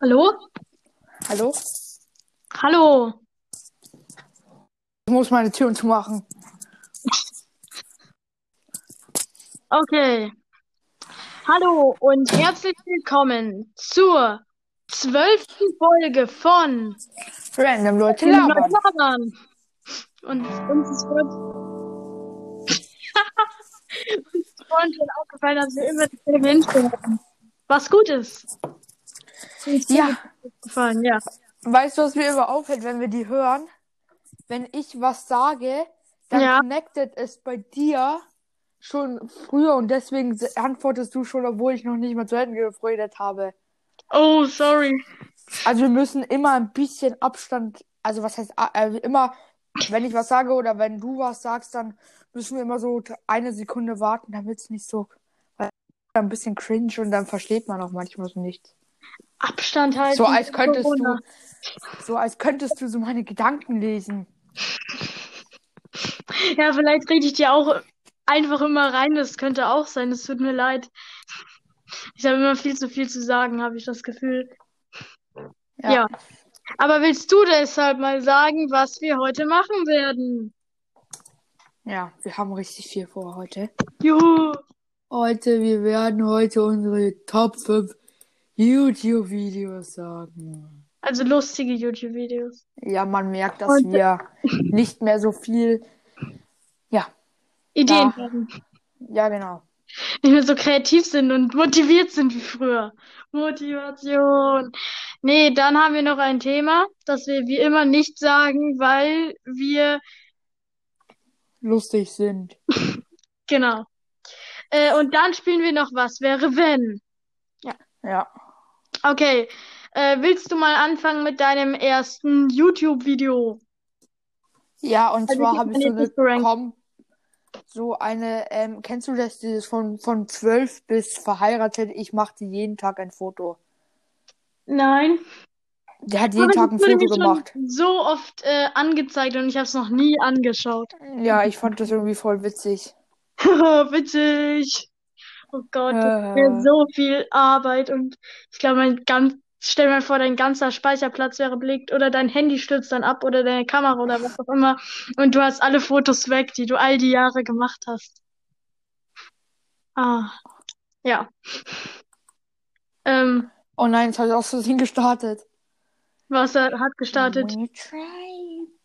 Hallo? Hallo? Hallo. Ich muss meine Türen zumachen. Okay. Hallo und herzlich willkommen zur zwölften Folge von Random Leute labern. Labern. Und uns ist uns ist vorhin schon aufgefallen, dass wir immer dasselbe Intro hatten. Was gut ist. Ja, mir aufgefallen, ja. weißt du, was mir immer auffällt, wenn wir die hören? Wenn ich was sage, dann Ja. connected es bei dir schon früher und deswegen antwortest du schon, obwohl ich noch nicht mal zu Ende geredet habe. Oh, sorry. Also wir müssen immer ein bisschen Abstand, also was heißt, a- äh, immer, wenn ich was sage oder wenn du was sagst, dann müssen wir immer so eine Sekunde warten, damit es nicht so, weil ein bisschen cringe und dann versteht man auch manchmal so nichts. Abstand halten. So als könntest Corona. du, so als könntest du so meine Gedanken lesen. Ja, vielleicht rede ich dir auch einfach immer rein. Das könnte auch sein. Es tut mir leid. Ich habe immer viel zu viel zu sagen, habe ich das Gefühl. Ja. Ja. Aber willst du deshalb mal sagen, was wir heute machen werden? Ja, wir haben richtig viel vor heute. Juhu. Heute, wir werden heute unsere Top 5 YouTube-Videos sagen. Also lustige YouTube-Videos. Ja, man merkt, dass Und- wir nicht mehr so viel. Ja, Ideen Ja. haben. ja, genau. Nicht mehr so kreativ sind und motiviert sind wie früher. Motivation. Nee, dann haben wir noch ein Thema, das wir wie immer nicht sagen, weil wir Lustig sind. Genau. Äh, und dann spielen wir noch Was wäre wenn? Ja. Okay. Äh, willst du mal anfangen mit deinem ersten YouTube-Video? Ja, und Also zwar habe ich so eine. Com so eine, ähm, kennst du das, dieses von, von 12 bis verheiratet, ich mache dir jeden Tag ein Foto. Nein. Der hat jeden Aber Tag ein Foto gemacht. so oft äh, angezeigt und ich habe es noch nie angeschaut. Ja, ich fand das irgendwie voll witzig. Witzig. Oh Gott, das wäre Äh. so viel Arbeit und ich glaube, mein ganz, stell mal vor, dein ganzer Speicherplatz wäre belegt oder dein Handy stürzt dann ab oder deine Kamera oder was auch immer und du hast alle Fotos weg, die du all die Jahre gemacht hast. Ah, ja. Ähm, Oh nein, jetzt habe ich auch so gestartet. was er hat gestartet?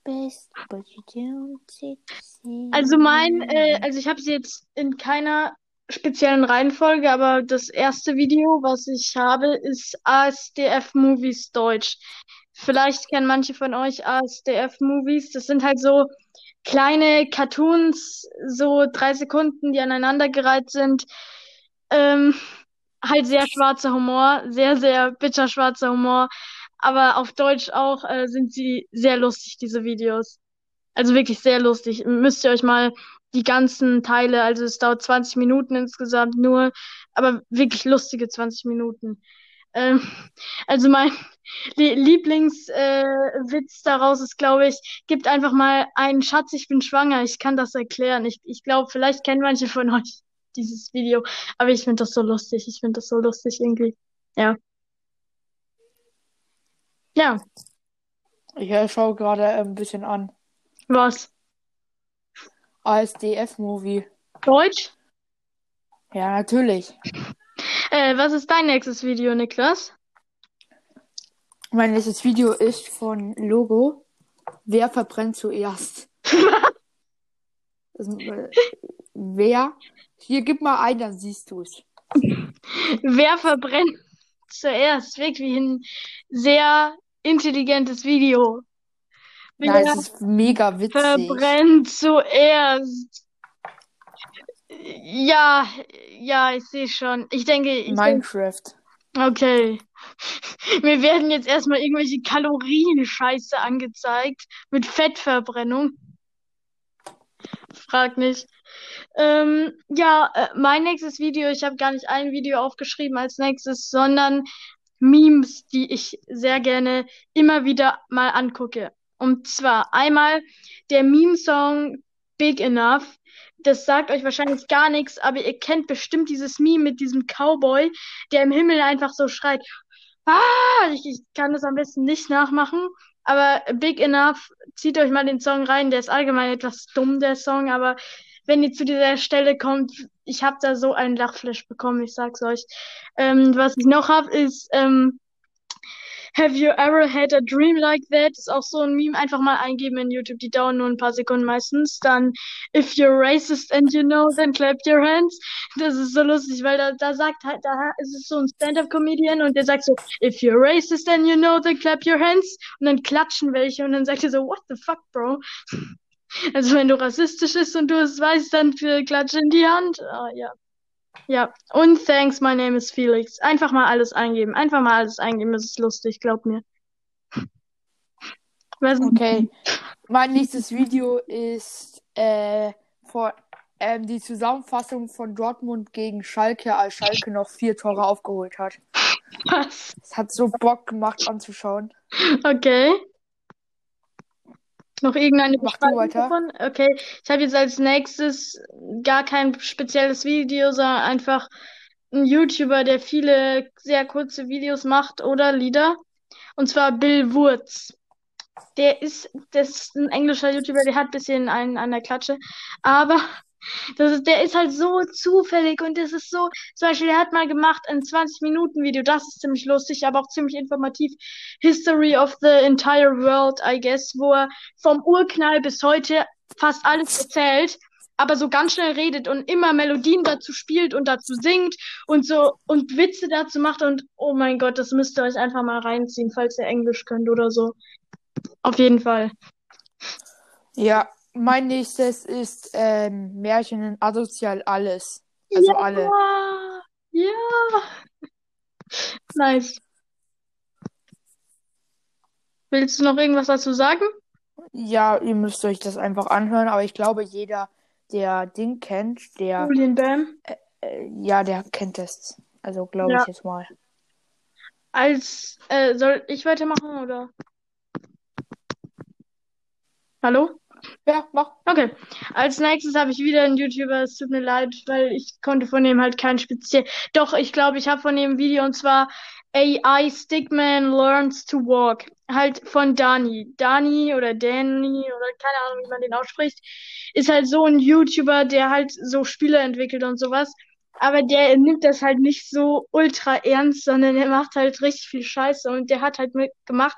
Best, but you don't succeed. Also mein, äh, also ich habe sie jetzt in keiner speziellen Reihenfolge, aber das erste Video, was ich habe, ist ASDF Movies Deutsch. Vielleicht kennen manche von euch ASDF Movies. Das sind halt so kleine Cartoons, so drei Sekunden, die aneinandergereiht sind. Ähm, halt sehr schwarzer Humor, sehr, sehr bitterschwarzer Humor. Aber auf Deutsch auch äh, sind sie sehr lustig, diese Videos. Also wirklich sehr lustig. Müsst ihr euch mal die ganzen Teile, also es dauert 20 Minuten insgesamt nur, aber wirklich lustige 20 Minuten. Ähm, also mein Lie- Lieblingswitz äh, daraus ist, glaube ich, gibt einfach mal einen Schatz, ich bin schwanger. Ich kann das erklären. Ich, ich glaube, vielleicht kennen manche von euch dieses Video, aber ich finde das so lustig. Ich finde das so lustig irgendwie. Ja. Ja, Ich äh, schaue gerade ein bisschen an. was? ASDF-Movie. Deutsch? Ja, natürlich. Äh, was ist dein nächstes Video, Niklas? Mein nächstes Video ist von Logo. Wer verbrennt zuerst? Das, äh, wer? Hier, gib mal ein, dann siehst du es. Wer verbrennt zuerst? Wirklich ein sehr intelligentes Video. Nein, es ist mega witzig. verbrennt zuerst? Ja, ja, ich sehe schon. Ich denke, ich Minecraft. okay. Mir werden jetzt erstmal irgendwelche Kalorien-Scheiße angezeigt mit Fettverbrennung. Frag nicht. Ähm, ja, äh, mein nächstes Video, ich habe gar nicht ein Video aufgeschrieben als nächstes, sondern Memes, die ich sehr gerne immer wieder mal angucke. Und zwar einmal der Meme-Song Big Enough. Das sagt euch wahrscheinlich gar nichts, aber ihr kennt bestimmt dieses Meme mit diesem Cowboy, der im Himmel einfach so schreit. Ah, ich, ich kann das am besten nicht nachmachen. Aber Big Enough, zieht euch mal den Song rein. Der ist allgemein etwas dumm, der Song. Aber wenn ihr zu dieser Stelle kommt, ich habe da so einen Lachflash bekommen, ich sag's euch. Ähm, was ich noch hab, ist ähm, Have you ever had a dream like that? Ist auch so ein Meme. Einfach mal eingeben in YouTube. Die dauern nur ein paar Sekunden meistens. Dann If you're racist and you know, then clap your hands. Das ist so lustig, weil da, da sagt halt, da ist es so ein Stand-up-Comedian und der sagt so If you're racist and you know, then clap your hands. Und dann klatschen welche und dann sagt er so What the fuck, bro? Also wenn du rassistisch bist und du es weißt, dann klatsch in die Hand. Ah, ja. Ja, und thanks, my name is Felix. Einfach mal alles eingeben. Einfach mal alles eingeben, das ist lustig, glaub mir. Okay. Mein nächstes Video ist äh, vor, ähm, die Zusammenfassung von Dortmund gegen Schalke, als Schalke noch vier Tore aufgeholt hat. Was? Es hat so Bock gemacht anzuschauen. Okay. Noch irgendeine Mach du weiter. davon? Okay, ich habe jetzt als nächstes gar kein spezielles Video, sondern einfach ein YouTuber, der viele sehr kurze Videos macht oder Lieder. Und zwar Bill Wurz. Der ist, das ist ein englischer YouTuber, der hat ein bisschen einen an der Klatsche. Aber das ist, der ist halt so zufällig und das ist so, zum Beispiel, der hat mal gemacht ein 20-Minuten-Video, das ist ziemlich lustig, aber auch ziemlich informativ. History of the entire world, I guess, wo er vom Urknall bis heute fast alles erzählt, aber so ganz schnell redet und immer Melodien dazu spielt und dazu singt und so und Witze dazu macht und oh mein Gott, das müsst ihr euch einfach mal reinziehen, falls ihr Englisch könnt oder so. Auf jeden Fall. Ja, mein nächstes ist ähm, Märchen in Asozial alles. Also ja, alle. Ja. Nice. Willst du noch irgendwas dazu sagen? Ja, ihr müsst euch das einfach anhören, aber ich glaube, jeder, der Ding kennt, der, Julian Bam. äh, ja, der kennt es. Also glaube Ja. ich jetzt mal. Als, äh, soll ich weitermachen oder? Hallo? Ja, mach. Okay. Als nächstes habe ich wieder einen YouTuber. Es tut mir leid, weil ich konnte von dem halt kein speziell. Doch, ich glaube, ich habe von dem ein Video und zwar AI Stickman Learns to Walk. Halt von Dani. Dani oder Danny oder keine Ahnung, wie man den ausspricht. Ist halt so ein YouTuber, der halt so Spiele entwickelt und sowas. Aber der nimmt das halt nicht so ultra ernst, sondern der macht halt richtig viel Scheiße. Und der hat halt mitgemacht,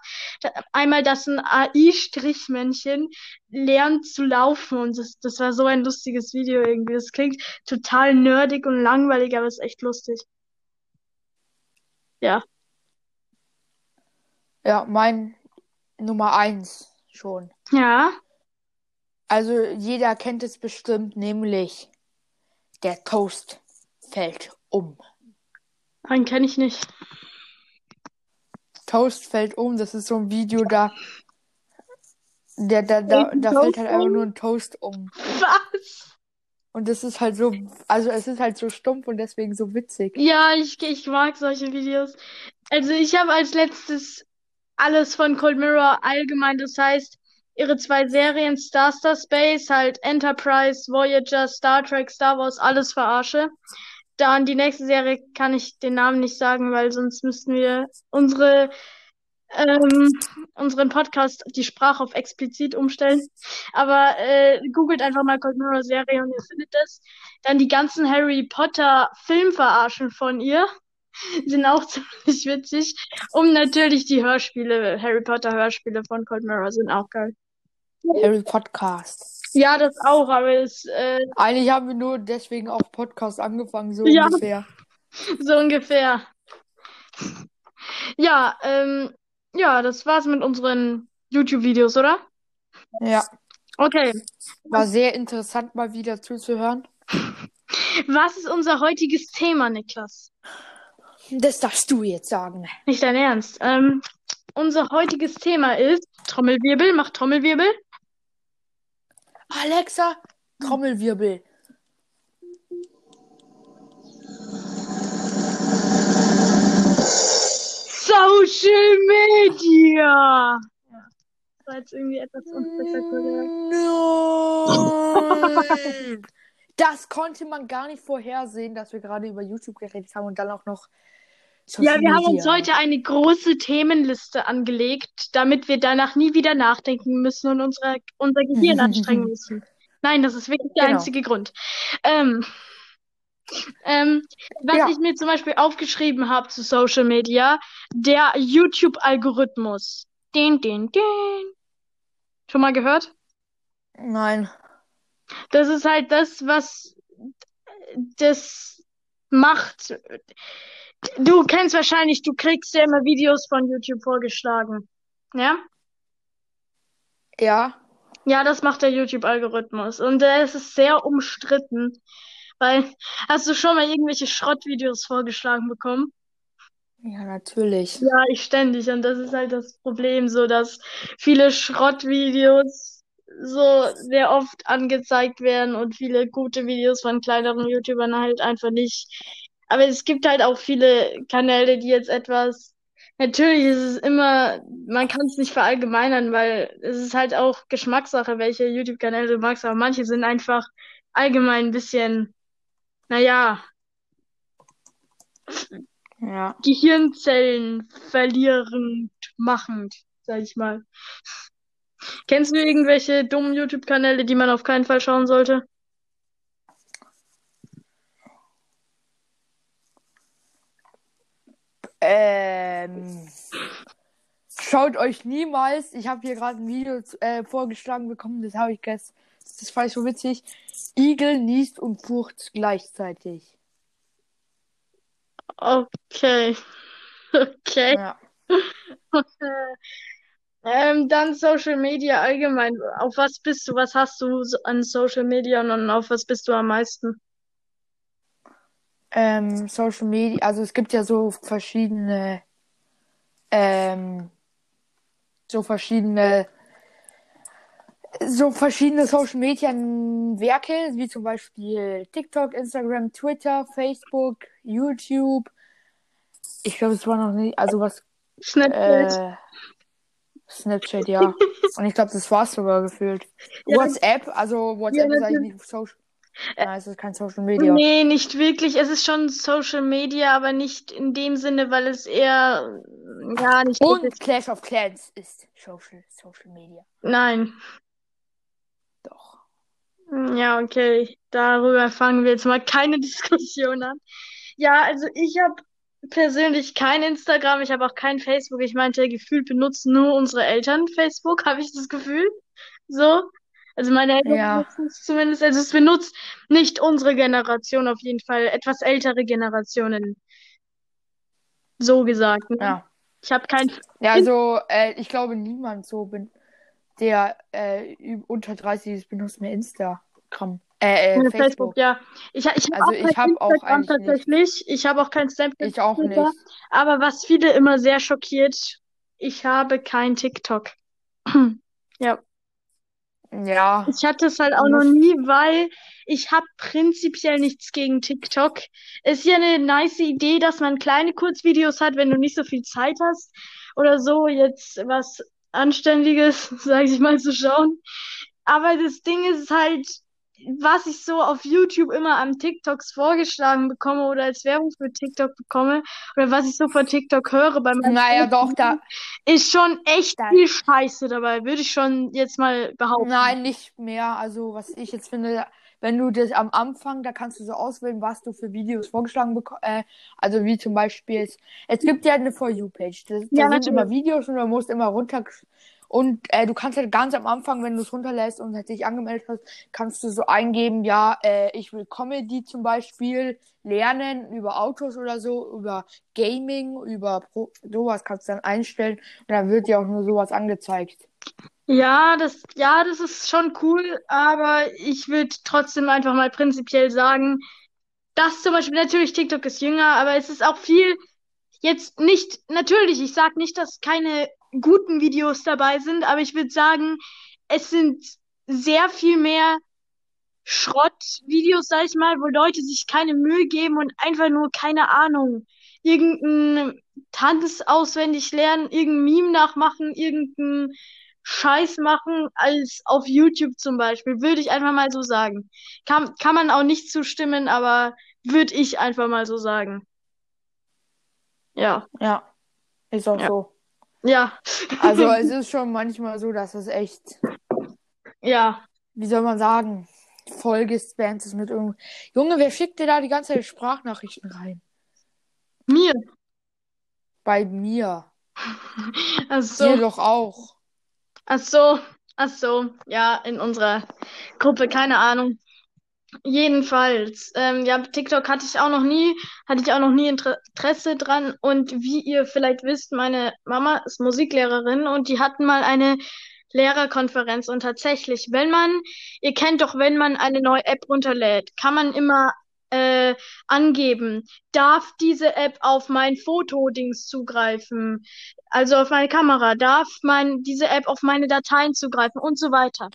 einmal, dass ein AI-Strichmännchen lernt zu laufen. Und das, das war so ein lustiges Video irgendwie. Das klingt total nerdig und langweilig, aber ist echt lustig. Ja. Ja, mein Nummer eins schon. Ja. Also jeder kennt es bestimmt, nämlich der Toast fällt um. Einen kenne ich nicht. Toast fällt um, das ist so ein Video, da, der, da, da, da fällt halt einfach nur ein Toast um. Was? Und das ist halt so, also es ist halt so stumpf und deswegen so witzig. Ja, ich, ich mag solche Videos. Also ich habe als letztes alles von Cold Mirror allgemein, das heißt, ihre zwei Serien Star Star Space, halt Enterprise, Voyager, Star Trek, Star Wars, alles verarsche. Dann die nächste Serie kann ich den Namen nicht sagen, weil sonst müssten wir unsere ähm, unseren Podcast die Sprache auf explizit umstellen. Aber äh, googelt einfach mal Cold Mirror Serie und ihr findet das. Dann die ganzen Harry Potter Filmverarschen von ihr sind auch ziemlich witzig. Und natürlich die Hörspiele, Harry Potter Hörspiele von Cold Mirror sind auch geil. Harry Podcast. Ja, das auch, aber es äh, Eigentlich haben wir nur deswegen auch Podcast angefangen, so Ja. ungefähr. so ungefähr. Ja, ähm, ja, das war's mit unseren YouTube-Videos, oder? Ja, Okay. war sehr interessant mal wieder zuzuhören. Was ist unser heutiges Thema, Niklas? Das darfst du jetzt sagen. Nicht dein Ernst. Ähm, unser heutiges Thema ist Trommelwirbel, mach Trommelwirbel. Alexa, Trommelwirbel. Social Media. Ja, das war jetzt irgendwie etwas unspektakulär. Nein! Das konnte man gar nicht vorhersehen, dass wir gerade über YouTube geredet haben und dann auch noch Social Ja, wir haben uns heute eine große Themenliste angelegt, damit wir danach nie wieder nachdenken müssen und unsere, unser Gehirn anstrengen müssen. Nein, das ist wirklich der Genau. einzige Grund. Ähm, ähm, was Ja. ich mir zum Beispiel aufgeschrieben habe zu Social Media, der YouTube-Algorithmus. Den, den, den. Schon mal gehört? Nein. Das ist halt das, was das macht. Du kennst wahrscheinlich, du kriegst ja immer Videos von YouTube vorgeschlagen. Ja? Ja. Ja, das macht der YouTube-Algorithmus. Und ist es sehr umstritten. Weil, hast du schon mal irgendwelche Schrottvideos vorgeschlagen bekommen? Ja, natürlich. Ja, ich ständig. Und das ist halt das Problem, so dass viele Schrottvideos so sehr oft angezeigt werden und viele gute Videos von kleineren YouTubern halt einfach nicht. Aber es gibt halt auch viele Kanäle, die jetzt etwas. Natürlich ist es immer, man kann es nicht verallgemeinern, weil es ist halt auch Geschmackssache, welche YouTube-Kanäle du magst, aber manche sind einfach allgemein ein bisschen, naja, Ja. Gehirnzellen verlierend machend, sag ich mal. Kennst du irgendwelche dummen YouTube-Kanäle, die man auf keinen Fall schauen sollte? Ähm, schaut euch niemals, ich habe hier gerade ein Video äh, vorgeschlagen bekommen, das habe ich gestern, das fand ich so witzig. Igel niest und furcht gleichzeitig. Okay. Okay. Ja. Ähm, dann Social Media allgemein. Auf was bist du? Was hast du an Social Media und auf was bist du am meisten? Ähm, Social Media, also es gibt ja so verschiedene, ähm, so verschiedene, so verschiedene Social Media Werke, wie zum Beispiel TikTok, Instagram, Twitter, Facebook, YouTube. Ich glaube, es war noch nicht, also was, Snapchat. äh, Snapchat, ja. Und ich glaube, das war's sogar gefühlt. Ja, WhatsApp, also WhatsApp ist eigentlich Social, nein, es ist kein Social Media. Nee, nicht wirklich. Es ist schon Social Media, aber nicht in dem Sinne, weil es eher, ja, nicht. Und Clash of Clans ist Social, Social Media. Nein. Doch. Ja, okay. Darüber fangen wir jetzt mal keine Diskussion an. Ja, also ich habe persönlich kein Instagram, ich habe auch kein Facebook. Ich meinte, gefühlt benutzen nur unsere Eltern Facebook, habe ich das Gefühl. So. Also meine Eltern Ja. benutzen es zumindest. Also es benutzt nicht unsere Generation auf jeden Fall, etwas ältere Generationen. So gesagt. Ne? Ja. Ich habe kein Ja, also äh, ich glaube, niemand so bin, der äh, unter 30 ist, benutzt mehr Instagram. Äh, äh, Facebook. Facebook. ja. Ich, ich habe Also auch ich hab auch Instagram nicht. tatsächlich. Ich habe auch kein Snapchat. Ich auch nicht. Aber was viele immer sehr schockiert, ich habe kein TikTok. Ja, Ja. ich hatte es halt auch noch nie, weil ich habe prinzipiell nichts gegen TikTok. Ist ja eine nice Idee, dass man kleine Kurzvideos hat, wenn du nicht so viel Zeit hast oder so, jetzt was Anständiges, sage ich mal, zu schauen. Aber das Ding ist halt, was ich so auf YouTube immer an TikToks vorgeschlagen bekomme oder als Werbung für TikTok bekomme oder was ich so von TikTok höre bei meinen Naja, doch, da. ist schon echt Da- viel Scheiße dabei, würde ich schon jetzt mal behaupten. Nein, nicht mehr. Also, was ich jetzt finde, wenn du das am Anfang, da kannst du so auswählen, was du für Videos vorgeschlagen bekommst. Äh, also, wie zum Beispiel, es, es gibt ja eine For You-Page. Da, Ja, sind immer. Videos und du musst immer runter. Und äh, du kannst halt ganz am Anfang, wenn du es runterlässt und halt dich angemeldet hast, kannst du so eingeben, ja, äh, ich will Comedy zum Beispiel lernen über Autos oder so, über Gaming, über Pro sowas kannst du dann einstellen und dann wird dir auch nur sowas angezeigt. Ja, das, ja, das ist schon cool, aber ich würde trotzdem einfach mal prinzipiell sagen, dass zum Beispiel natürlich TikTok ist jünger, aber es ist auch viel jetzt nicht, natürlich, ich sag nicht, dass keine guten Videos dabei sind, aber ich würde sagen, es sind sehr viel mehr Schrottvideos, sag ich mal, wo Leute sich keine Mühe geben und einfach nur, keine Ahnung, irgendeinen Tanz auswendig lernen, irgendein Meme nachmachen, irgendeinen Scheiß machen, als auf YouTube zum Beispiel, würde ich einfach mal so sagen. Kann, kann man auch nicht zustimmen, aber würde ich einfach mal so sagen. Ja, Ja, ist auch Ja. so. Ja, Also es ist schon manchmal so, dass es echt, ja. wie soll man sagen, voll gespammt ist mit irgend. Junge, wer schickt dir da die ganze Zeit Sprachnachrichten rein? Mir. Bei mir. Ach Dir so, doch auch. ach so, ach so. Ja, in unserer Gruppe, keine Ahnung. Jedenfalls, ähm, ja, TikTok hatte ich auch noch nie, hatte ich auch noch nie Inter Interesse dran. Und wie ihr vielleicht wisst, meine Mama ist Musiklehrerin und die hatten mal eine Lehrerkonferenz. Und tatsächlich, wenn man, ihr kennt doch, wenn man eine neue App runterlädt, kann man immer äh, angeben, darf diese App auf mein Fotodings zugreifen, also auf meine Kamera, darf man diese App auf meine Dateien zugreifen und so weiter.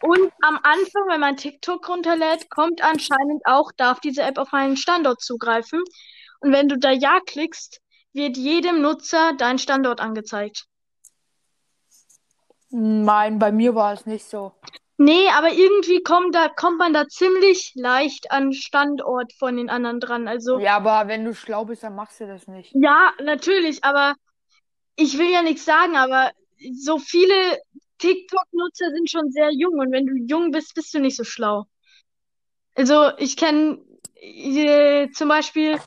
Und am Anfang, wenn man TikTok runterlädt, kommt anscheinend auch, darf diese App auf meinen Standort zugreifen. Und wenn du da Ja klickst, wird jedem Nutzer dein Standort angezeigt. Nein, bei mir war es nicht so. Nee, aber irgendwie kommt da, kommt man da ziemlich leicht an Standort von den anderen dran. Also, Ja, aber wenn du schlau bist, dann machst du das nicht. ja, natürlich, aber ich will ja nichts sagen, aber so viele TikTok-Nutzer sind schon sehr jung und wenn du jung bist, bist du nicht so schlau. Also ich kenne äh, zum Beispiel,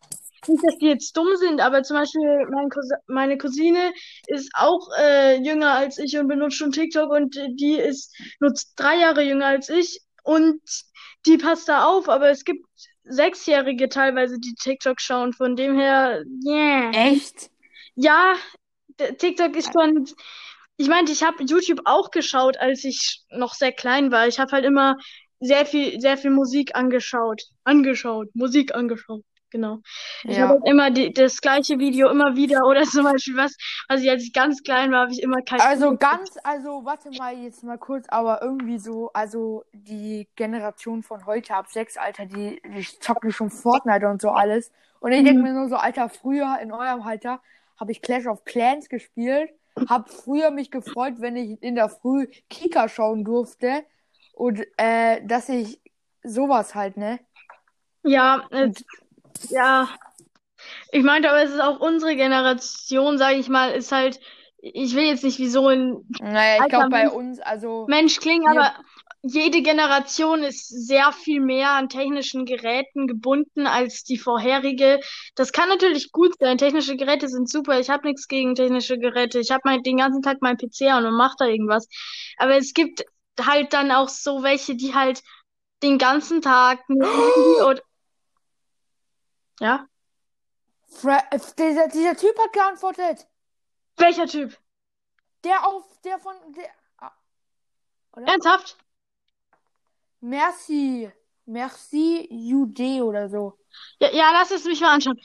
nicht, dass die jetzt dumm sind, aber zum Beispiel mein Cousin, meine Cousine ist auch äh, jünger als ich und benutzt schon TikTok und die ist nutzt drei Jahre jünger als ich und die passt da auf, aber es gibt Sechsjährige teilweise, die TikTok schauen, von dem her, yeah. Echt? Ja, TikTok ist schon. Ich meinte, ich habe YouTube auch geschaut, als ich noch sehr klein war. Ich habe halt immer sehr viel, sehr viel Musik angeschaut. Angeschaut, Musik angeschaut. Genau. Ich habe Ja. halt immer die, das gleiche Video immer wieder oder zum Beispiel was, was ich als ich ganz klein war, habe ich immer kein Also ganz, also warte mal jetzt mal kurz, aber irgendwie so, also die Generation von heute ab sechs, Alter, die, die zocken schon Fortnite und so alles. Und ich denke Mhm. mir nur so, Alter, früher in eurem Alter habe ich Clash of Clans gespielt, hab früher mich gefreut, wenn ich in der Früh Kika schauen durfte und äh, dass ich sowas halt, ne? Ja, äh, ja. Ich meinte, aber es ist auch unsere Generation, sage ich mal, ist halt, ich will jetzt nicht wie so ein Naja, ich glaube bei uns, also Mensch klingen, Wir- aber jede Generation ist sehr viel mehr an technischen Geräten gebunden als die vorherige. Das kann natürlich gut sein. Technische Geräte sind super. Ich habe nichts gegen technische Geräte. Ich habe den ganzen Tag meinen PC an und mache da irgendwas. Aber es gibt halt dann auch so welche, die halt den ganzen Tag oder ja. Äh, dieser, dieser Typ hat geantwortet. Welcher Typ? Der auf, der von, der, ah, oder? Ernsthaft? Merci. Merci UD oder so. Ja, ja, lass es mich mal anschauen.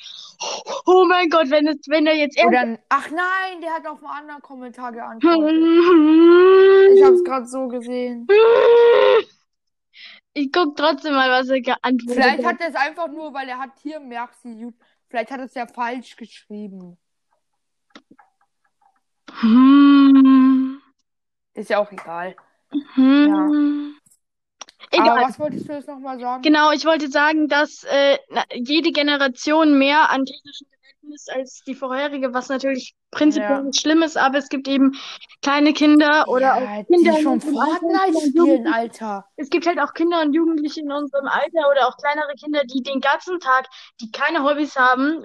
Oh mein Gott, wenn es, wenn er jetzt Oder, ach nein, der hat auf einen anderen Kommentar geantwortet. Ich hab's gerade so gesehen. Ich guck trotzdem mal, was er geantwortet Vielleicht hat. hat er es einfach nur, weil er hat hier Merci UD. Vielleicht hat er es ja falsch geschrieben. Hm. Ist ja auch egal. Hm. Aber Egal. was wolltest du jetzt nochmal sagen? Genau, ich wollte sagen, dass äh, jede Generation mehr an technischen Geräten ist als die vorherige, was natürlich prinzipiell Ja. nicht schlimm ist, aber es gibt eben kleine Kinder oder ja, auch Kinder die schon Fortnite spielen. Alter. Es gibt halt auch Kinder und Jugendliche in unserem Alter oder auch kleinere Kinder, die den ganzen Tag, die keine Hobbys haben.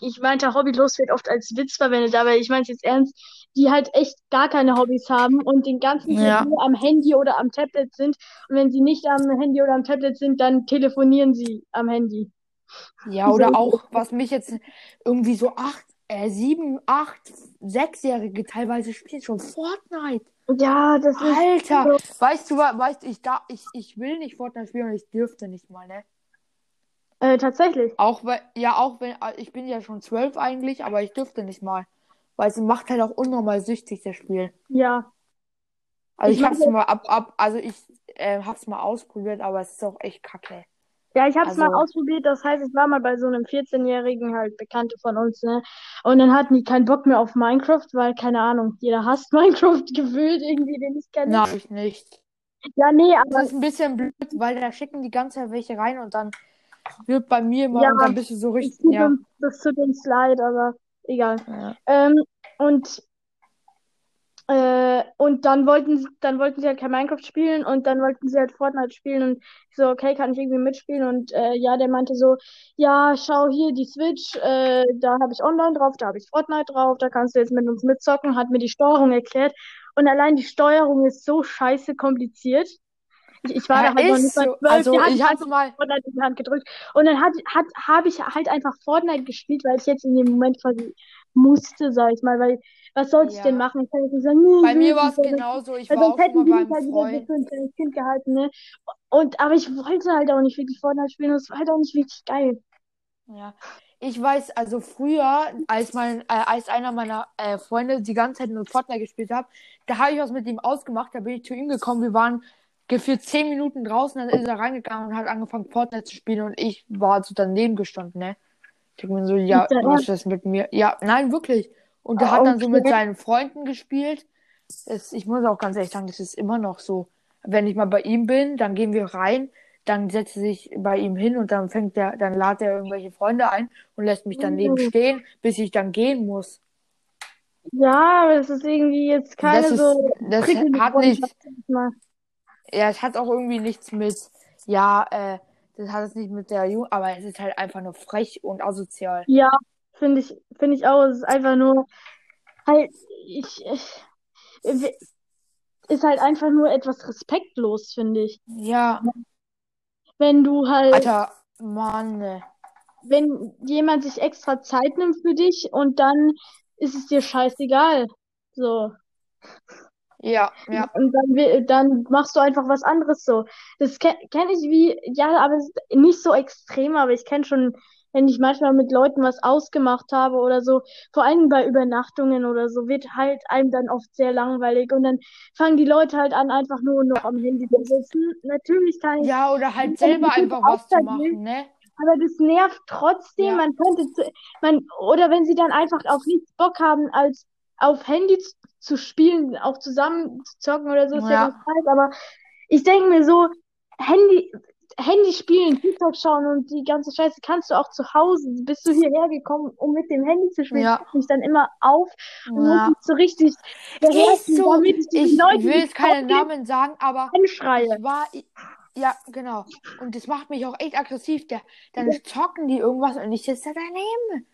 Ich meinte, hobbylos wird oft als Witz verwendet, aber ich meine es jetzt ernst, die halt echt gar keine Hobbys haben und den ganzen Tag Ja. nur am Handy oder am Tablet sind. Und wenn sie nicht am Handy oder am Tablet sind, dann telefonieren sie am Handy. Ja, oder auch, was mich jetzt irgendwie so acht, äh, sieben, acht, sechsjährige teilweise spielen schon Fortnite. Ja, das ist Alter, weißt du, weißt du, ich da, ich, ich will nicht Fortnite spielen und ich dürfte nicht mal, ne? äh, tatsächlich. Auch weil, ja, auch wenn, äh, ich bin ja schon zwölf eigentlich, aber ich dürfte nicht mal. Weil es macht halt auch unnormal süchtig, das Spiel. Ja. Also Ich ich hab's mal ab, ab, also ich äh, hab's mal ausprobiert, aber es ist auch echt kacke. Ja, ich habe es mal Also- ausprobiert. Das heißt, ich war mal bei so einem 14-Jährigen, halt Bekannte von uns, ne? Und dann hatten die keinen Bock mehr auf Minecraft, weil, keine Ahnung, jeder hasst Minecraft gefühlt irgendwie, den ich kenne. Nein, ich nicht. Ja, nee, Das aber ist ein bisschen blöd, weil da schicken die ganze Zeit welche rein und dann wird bei mir immer Ja, und dann bist du so Das richtig, ja. das tut uns leid, aber egal. ja. Ähm, und, äh, und dann wollten sie, dann wollten sie halt kein Minecraft spielen und dann wollten sie halt Fortnite spielen und ich so, okay, kann ich irgendwie mitspielen? Und äh, ja, der meinte so, ja, schau hier die Switch, äh, da habe ich online drauf, da habe ich Fortnite drauf, da kannst du jetzt mit uns mitzocken, hat mir die Steuerung erklärt. Und allein die Steuerung ist so scheiße kompliziert. Ich, ich war Ja, da halt noch nicht mal so. zwölf, Also ich hab's mal. Fortnite in die Hand gedrückt. Und dann hat, hat, habe ich halt einfach Fortnite gespielt, weil ich jetzt in dem Moment quasi musste, sag ich mal, weil was sollte ich denn Ja. machen? Ich kann jetzt nicht sagen, nee, Bei mir war es genauso. Ich war auch hätten mal die beim halt Freund. für ein kleines Kind gehalten, ne? Und, aber ich wollte halt auch nicht wirklich Fortnite spielen und es war halt auch nicht wirklich geil. Ja. Ich weiß, also früher, als mein, äh, als einer meiner äh, Freunde die ganze Zeit nur Fortnite gespielt hat, da habe ich was mit ihm ausgemacht, da bin ich zu ihm gekommen, wir waren gefühlt zehn Minuten draußen, dann ist er reingegangen und hat angefangen Fortnite zu spielen und ich war so daneben gestanden, ne? Ich denke mir so, ja, was ist das mit mir? Ja, nein, wirklich. Und der Ah, hat dann so mit seinen Freunden gespielt. Es, ich muss auch ganz ehrlich sagen, das ist immer noch so. Wenn ich mal bei ihm bin, dann gehen wir rein, dann setzt er sich bei ihm hin und dann fängt er, dann lädt er irgendwelche Freunde ein und lässt mich daneben Mhm. stehen, bis ich dann gehen muss. Ja, aber das ist irgendwie jetzt keine Das ist, so das hat nicht, Freundschaft, sag ich mal. Ja, es hat auch irgendwie nichts mit, ja, äh, das hat es nicht mit der Jugend, aber es ist halt einfach nur frech und asozial. Ja, finde ich, finde ich auch. Es ist einfach nur halt, ich, ich, ist halt einfach nur etwas respektlos, finde ich. Ja, Wenn du halt, Alter, Mann, ne. wenn jemand sich extra Zeit nimmt für dich und dann ist es dir scheißegal. So. Ja, ja. Und dann, dann machst du einfach was anderes so. Das kenne kenn ich wie, ja, aber nicht so extrem, aber ich kenne schon, wenn ich manchmal mit Leuten was ausgemacht habe oder so, vor allem bei Übernachtungen oder so, wird halt einem dann oft sehr langweilig und dann fangen die Leute halt an, einfach nur noch am Handy zu sitzen. Natürlich kann ich, Ja, oder halt selber einfach was zu machen, ne? aber das nervt trotzdem. Ja. Man könnte, zu, man, oder wenn sie dann einfach auf nichts Bock haben, als auf Handy zu, zu spielen, auch zusammen zu zocken oder so, ist ja Ja. ganz nice. Aber ich denke mir so, Handy, Handy spielen, TikTok schauen und die ganze Scheiße kannst du auch zu Hause. Bist du hierher gekommen, um mit dem Handy zu spielen? Ja. Ich mich dann immer auf und Ja. so richtig Ist so. damit ich Ich, will jetzt keine Namen sagen, aber anschreie. ich war. Ja, genau. Und das macht mich auch echt aggressiv. Der, dann zocken die irgendwas und ich sitze da daneben.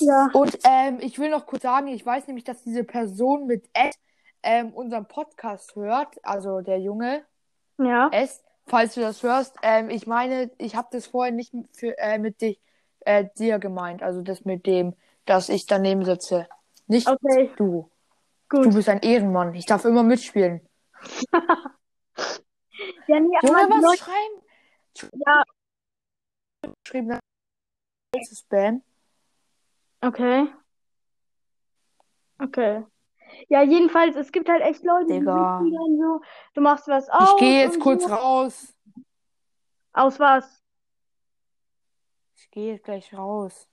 Ja. Und ähm, ich will noch kurz sagen, ich weiß nämlich, dass diese Person mit S ähm, unseren Podcast hört, also der Junge Ja. S, falls du das hörst. Ähm, ich meine, ich habe das vorher nicht für, äh, mit dich, äh, dir gemeint, also das mit dem, dass ich daneben sitze. Nicht Okay, du. gut. Du bist ein Ehrenmann. Ich darf immer mitspielen. Ja, nee, aber Junge, was Leute, schreiben? ja, Geschrieben, das ist Spam. Okay. Okay. Ja, jedenfalls, es gibt halt echt Leute, die Digga. sitzen dann so, du machst was Ich aus gehe jetzt und kurz so. raus. Aus was? Ich gehe jetzt gleich raus.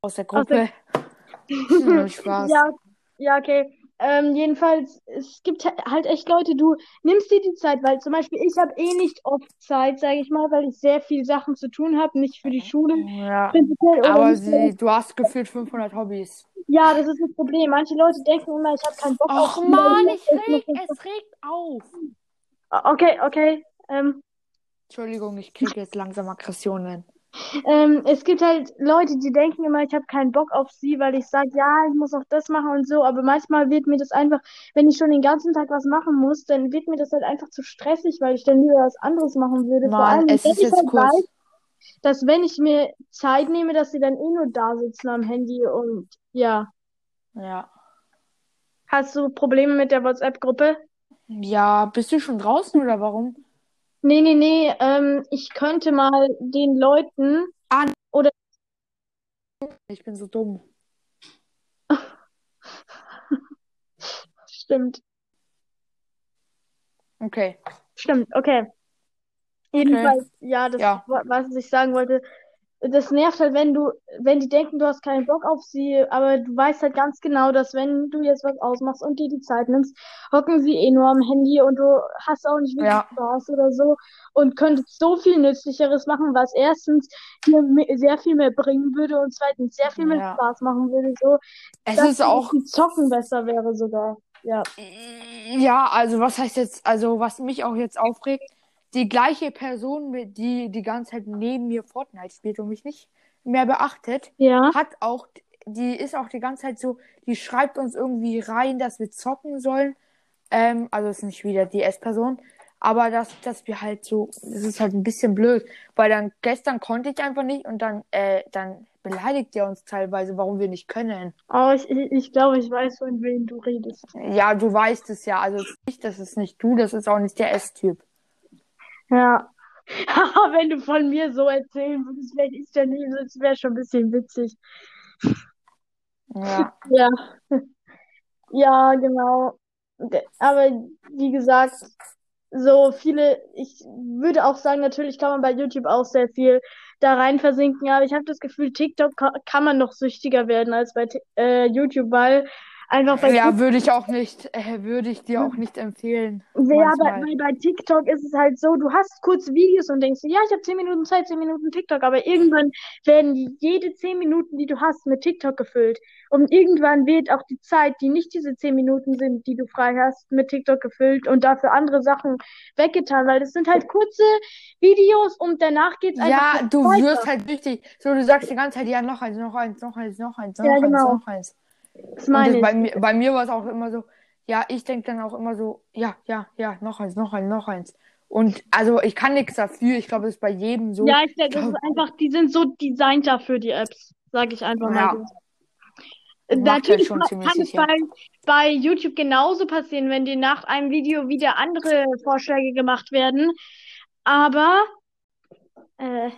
Aus der Aus der- Gruppe. Hm, Spaß. Ja, ja, okay. Ähm, jedenfalls, es gibt halt echt Leute, du nimmst dir die Zeit, weil zum Beispiel ich habe eh nicht oft Zeit, sage ich mal, weil ich sehr viel Sachen zu tun habe, nicht für die Schule Ja. Aber sie, du hast gefühlt 500 Hobbys. Ja, das ist das Problem. Manche Leute denken immer, ich habe keinen Bock auf Och Schule. man, ich reg, es regt auf. Okay, okay. Ähm, Entschuldigung, ich kriege jetzt langsam Aggressionen. Ähm, es gibt halt Leute, die denken immer, ich habe keinen Bock auf sie, weil ich sage, ja, ich muss auch das machen und so. Aber manchmal wird mir das einfach, wenn ich schon den ganzen Tag was machen muss, dann wird mir das halt einfach zu stressig, weil ich dann lieber was anderes machen würde. Vor Mann, allem, es wenn ist ich jetzt halt kurz. weiß, dass wenn ich mir Zeit nehme, dass sie dann eh nur da sitzen am Handy und ja. Ja. Hast du Probleme mit der WhatsApp-Gruppe? Ja, bist du schon draußen oder warum? Nee, nee, nee. Ähm, ich könnte mal den Leuten Ah, oder ich bin so dumm. stimmt, Okay. stimmt, okay. Jedenfalls, ja, das, Ja. wa- was ich sagen wollte, das nervt halt, wenn du, wenn die denken, du hast keinen Bock auf sie, aber du weißt halt ganz genau, dass wenn du jetzt was ausmachst und dir die Zeit nimmst, hocken sie eh nur am Handy und du hast auch nicht wirklich Ja. Spaß oder so und könntest so viel Nützlicheres machen, was erstens dir sehr viel mehr bringen würde und zweitens sehr viel mehr Ja. Spaß machen würde, so, Es dass ist auch, Zocken besser wäre sogar. Ja. ja, also was heißt jetzt, also was mich auch jetzt aufregt, die gleiche Person, die die ganze Zeit neben mir Fortnite spielt und mich nicht mehr beachtet, Ja. hat auch, die ist auch die ganze Zeit so, die schreibt uns irgendwie rein, dass wir zocken sollen. Ähm, also ist nicht wieder die S-Person, aber dass, dass wir halt so, das ist halt ein bisschen blöd, weil dann gestern konnte ich einfach nicht und dann, äh, dann beleidigt er uns teilweise, warum wir nicht können. Oh, ich, ich, ich glaube, ich weiß, von wem du redest. Ja, du weißt es ja, also nicht, das ist nicht du, das ist auch nicht der S-Typ. Ja. Aber wenn du von mir so erzählen würdest, wenn ich da neben sitze, wäre schon ein bisschen witzig. Ja. Ja. Ja, genau. Aber wie gesagt, so viele, ich würde auch sagen, natürlich kann man bei YouTube auch sehr viel da rein versinken, aber ich habe das Gefühl, TikTok ka- kann man noch süchtiger werden als bei äh, YouTube, weil einfach bei Ja, würde ich auch nicht, äh, würde ich dir auch nicht empfehlen. Ja, bei, manchmal. bei, bei TikTok ist es halt so, du hast kurz Videos und denkst, ja, ich habe 10 Minuten Zeit, 10 Minuten TikTok, aber irgendwann werden jede 10 Minuten, die du hast, mit TikTok gefüllt. Und irgendwann wird auch die Zeit, die nicht diese 10 Minuten sind, die du frei hast, mit TikTok gefüllt und dafür andere Sachen weggetan, weil das sind halt kurze Videos und danach geht's einfach Ja, du weiter. wirst halt süchtig. So, du sagst die ganze Zeit, ja, noch eins, noch eins, noch eins, noch eins, noch Ja, eins, genau. noch eins. Das meine das, ich. bei mir, bei mir war es auch immer so, ja, ich denke dann auch immer so, ja, ja, ja, noch eins, noch eins, noch eins. Und also ich kann nichts dafür. Ich glaube, das ist bei jedem so. Ja, ich denke, das ist einfach, die sind so designt dafür, die Apps, sage ich einfach mal Ja. so. Macht ja Natürlich schon kann es bei, bei YouTube genauso passieren, wenn dir nach einem Video wieder andere Vorschläge gemacht werden. Aber äh,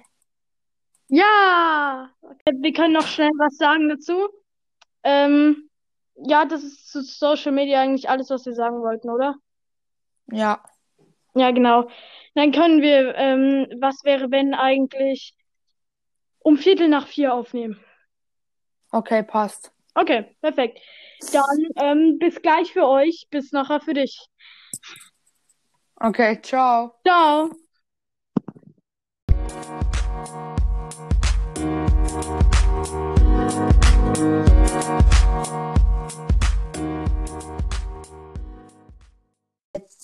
ja, wir können noch schnell was sagen dazu. Ähm, ja, das ist zu Social Media eigentlich alles, was wir sagen wollten, oder? Ja, Ja, genau. Dann können wir, ähm, was wäre, wenn eigentlich um Viertel nach vier aufnehmen. okay, passt. Okay, perfekt. Dann ähm, bis gleich für euch, bis nachher für dich. Okay, ciao. Ciao.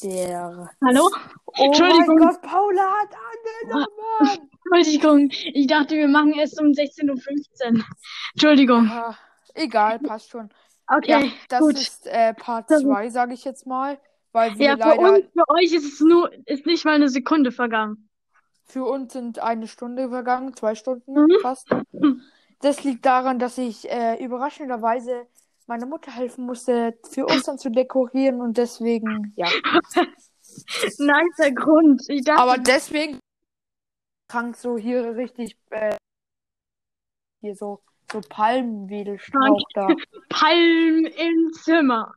Der. Hallo? Oh mein Entschuldigung. Gott, Paula hat angenommen. Entschuldigung, ich dachte, wir machen erst um 16.15 Uhr. Entschuldigung. Ja, egal, passt schon. Okay, Ja, das gut. ist äh, Part Das- 2, sage ich jetzt mal. Weil wir Ja, für leider, uns, für euch ist es nur, ist nicht mal eine Sekunde vergangen. für uns sind eine Stunde vergangen, zwei Stunden Mhm. fast. Das liegt daran, dass ich äh, überraschenderweise meiner Mutter helfen musste, für Ostern zu dekorieren und deswegen, ja. Nicer Grund. Ich dachte, Aber deswegen krank so hier richtig, äh, hier so, so Palmwedelstrauch da. Palm im Zimmer.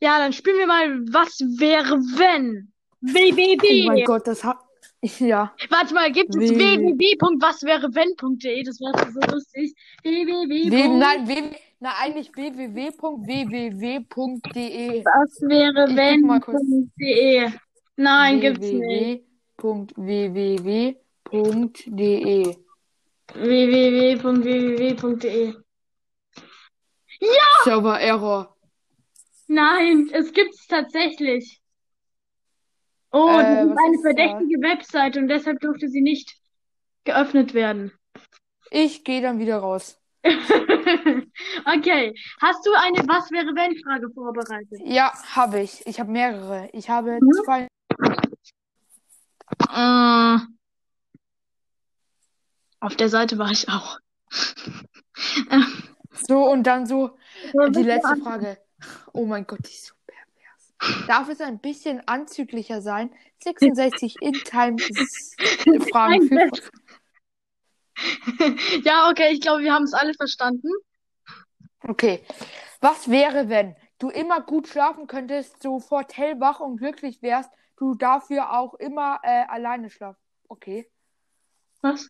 Ja, dann spielen wir mal, was wäre, wenn? www. Oh mein Gott, das hat, ja. Warte mal, gibt es www.waswärewenn.de? Das wäre so lustig. www. Nein, w, na, eigentlich www.www.de. Was wäre kurz. wenn.de? Nein, gibt's nicht. www.www.de. www.www.de. Server Error. Nein, es gibt's tatsächlich. Oh, Äh, das ist eine ist da? verdächtige Webseite und deshalb durfte sie nicht geöffnet werden. Ich gehe dann wieder raus. Okay, hast du eine Was wäre wenn Frage vorbereitet? Ja, habe ich. Ich habe mehrere. Ich habe Mhm. zwei. Äh, auf der Seite war ich auch. So, und dann so So, die letzte Frage. Oh mein Gott, die ist so pervers. Darf es ein bisschen anzüglicher sein? 66 In-Time-Fragen für. Ja, okay, ich glaube, wir haben es alle verstanden. Okay. Was wäre, wenn du immer gut schlafen könntest, sofort hellwach und glücklich wärst, du dafür auch immer äh, alleine schlafen? Okay. Was?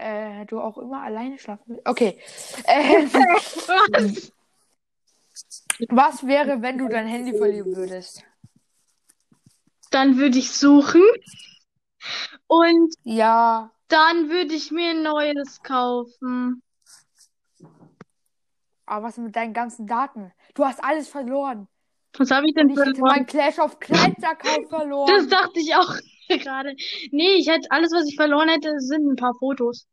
äh, du auch immer alleine schlafen willst. Okay. Äh, Was? was wäre, wenn du dein Handy verlieren würdest? Dann würde ich suchen und Ja, dann würde ich mir ein neues kaufen. aber was mit deinen ganzen Daten? Du hast alles verloren. Was habe ich denn ich verloren? meinen Clash of Clans Account verloren. Das dachte ich auch gerade. Nee, ich hätte alles, was ich verloren hätte, sind ein paar Fotos.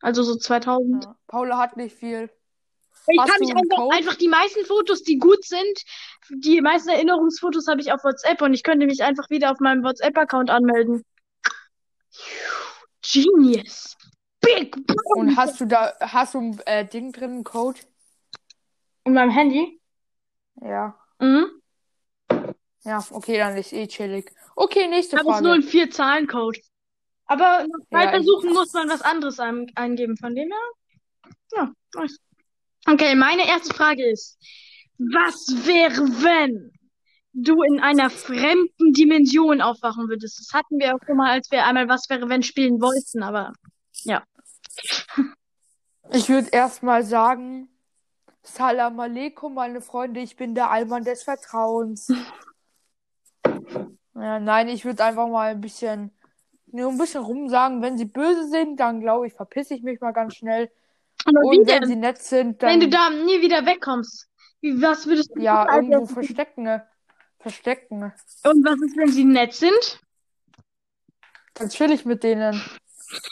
Also so 2000. Ja, Paula hat nicht viel. Ich du mich einfach, einfach die meisten Fotos, die gut sind, die meisten Erinnerungsfotos habe ich auf WhatsApp und ich könnte mich einfach wieder auf meinem WhatsApp-Account anmelden. Genius. Big Brain. Und hast du da, hast du ein äh, Ding drin, einen Code? In meinem Handy? Ja. Mhm. Ja, okay, dann ist eh chillig. Okay, nächste habe ich nur Frage. einen Vier-Zahlen-Code. Aber nach drei Ja, ich- Versuchen muss man was anderes ein eingeben. Von dem her, ja, nice. Okay, meine erste Frage ist, was wäre, wenn du in einer fremden Dimension aufwachen würdest? Das hatten wir auch schon mal, als wir einmal was wäre, wenn spielen wollten, aber ja. Ich würde erstmal sagen, Salam alaikum, meine Freunde, ich bin der Allmann des Vertrauens. Ja, nein, ich würde einfach mal ein bisschen, nur ein bisschen rumsagen, wenn sie böse sind, dann glaube ich, verpiss ich mich mal ganz schnell. Aber Und wenn denn? sie nett sind, Wenn du dann, da nie wieder wegkommst, wie, was würdest du ja, irgendwo verstecken. Verstecken. Und was ist, wenn sie nett sind? Dann chill ich mit denen.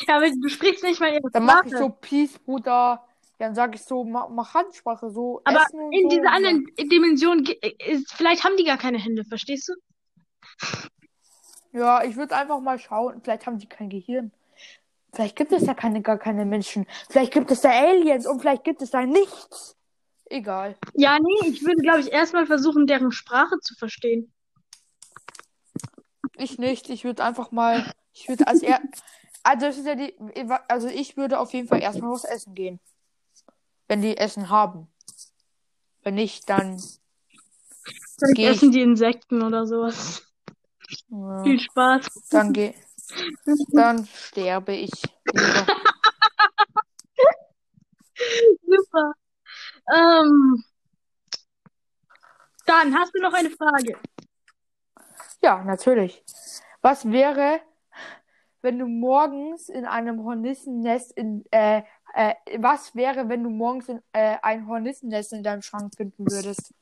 Ja, aber du sprichst nicht mal ihre Dann mache ich Sprache. so Peace, Bruder. Dann sage ich so, mach, mach Handsprache, so Aber in so. dieser und anderen Dimension ist, vielleicht haben die gar keine Hände, verstehst du? Ja, ich würde einfach mal schauen. Vielleicht haben die kein Gehirn. Vielleicht gibt es da keine, gar keine Menschen. Vielleicht gibt es da Aliens und vielleicht gibt es da nichts. Egal. Ja, nee, ich würde, glaube ich, erstmal versuchen, deren Sprache zu verstehen. Ich nicht. Ich würde einfach mal. Ich würde als er. Also, das ist ja die. Also, ich würde auf jeden Fall erstmal was essen gehen. Wenn die Essen haben. Wenn nicht, dann. Vielleicht Geh ich. essen die Insekten oder sowas. Ja, Viel Spaß. dann geh. Dann sterbe ich. Super. Ähm, dann hast du noch eine Frage. Ja, natürlich. Was wäre, wenn du morgens in einem Hornissennest in, äh, äh, was wäre, wenn du morgens in, äh, ein Hornissennest in deinem Schrank finden würdest?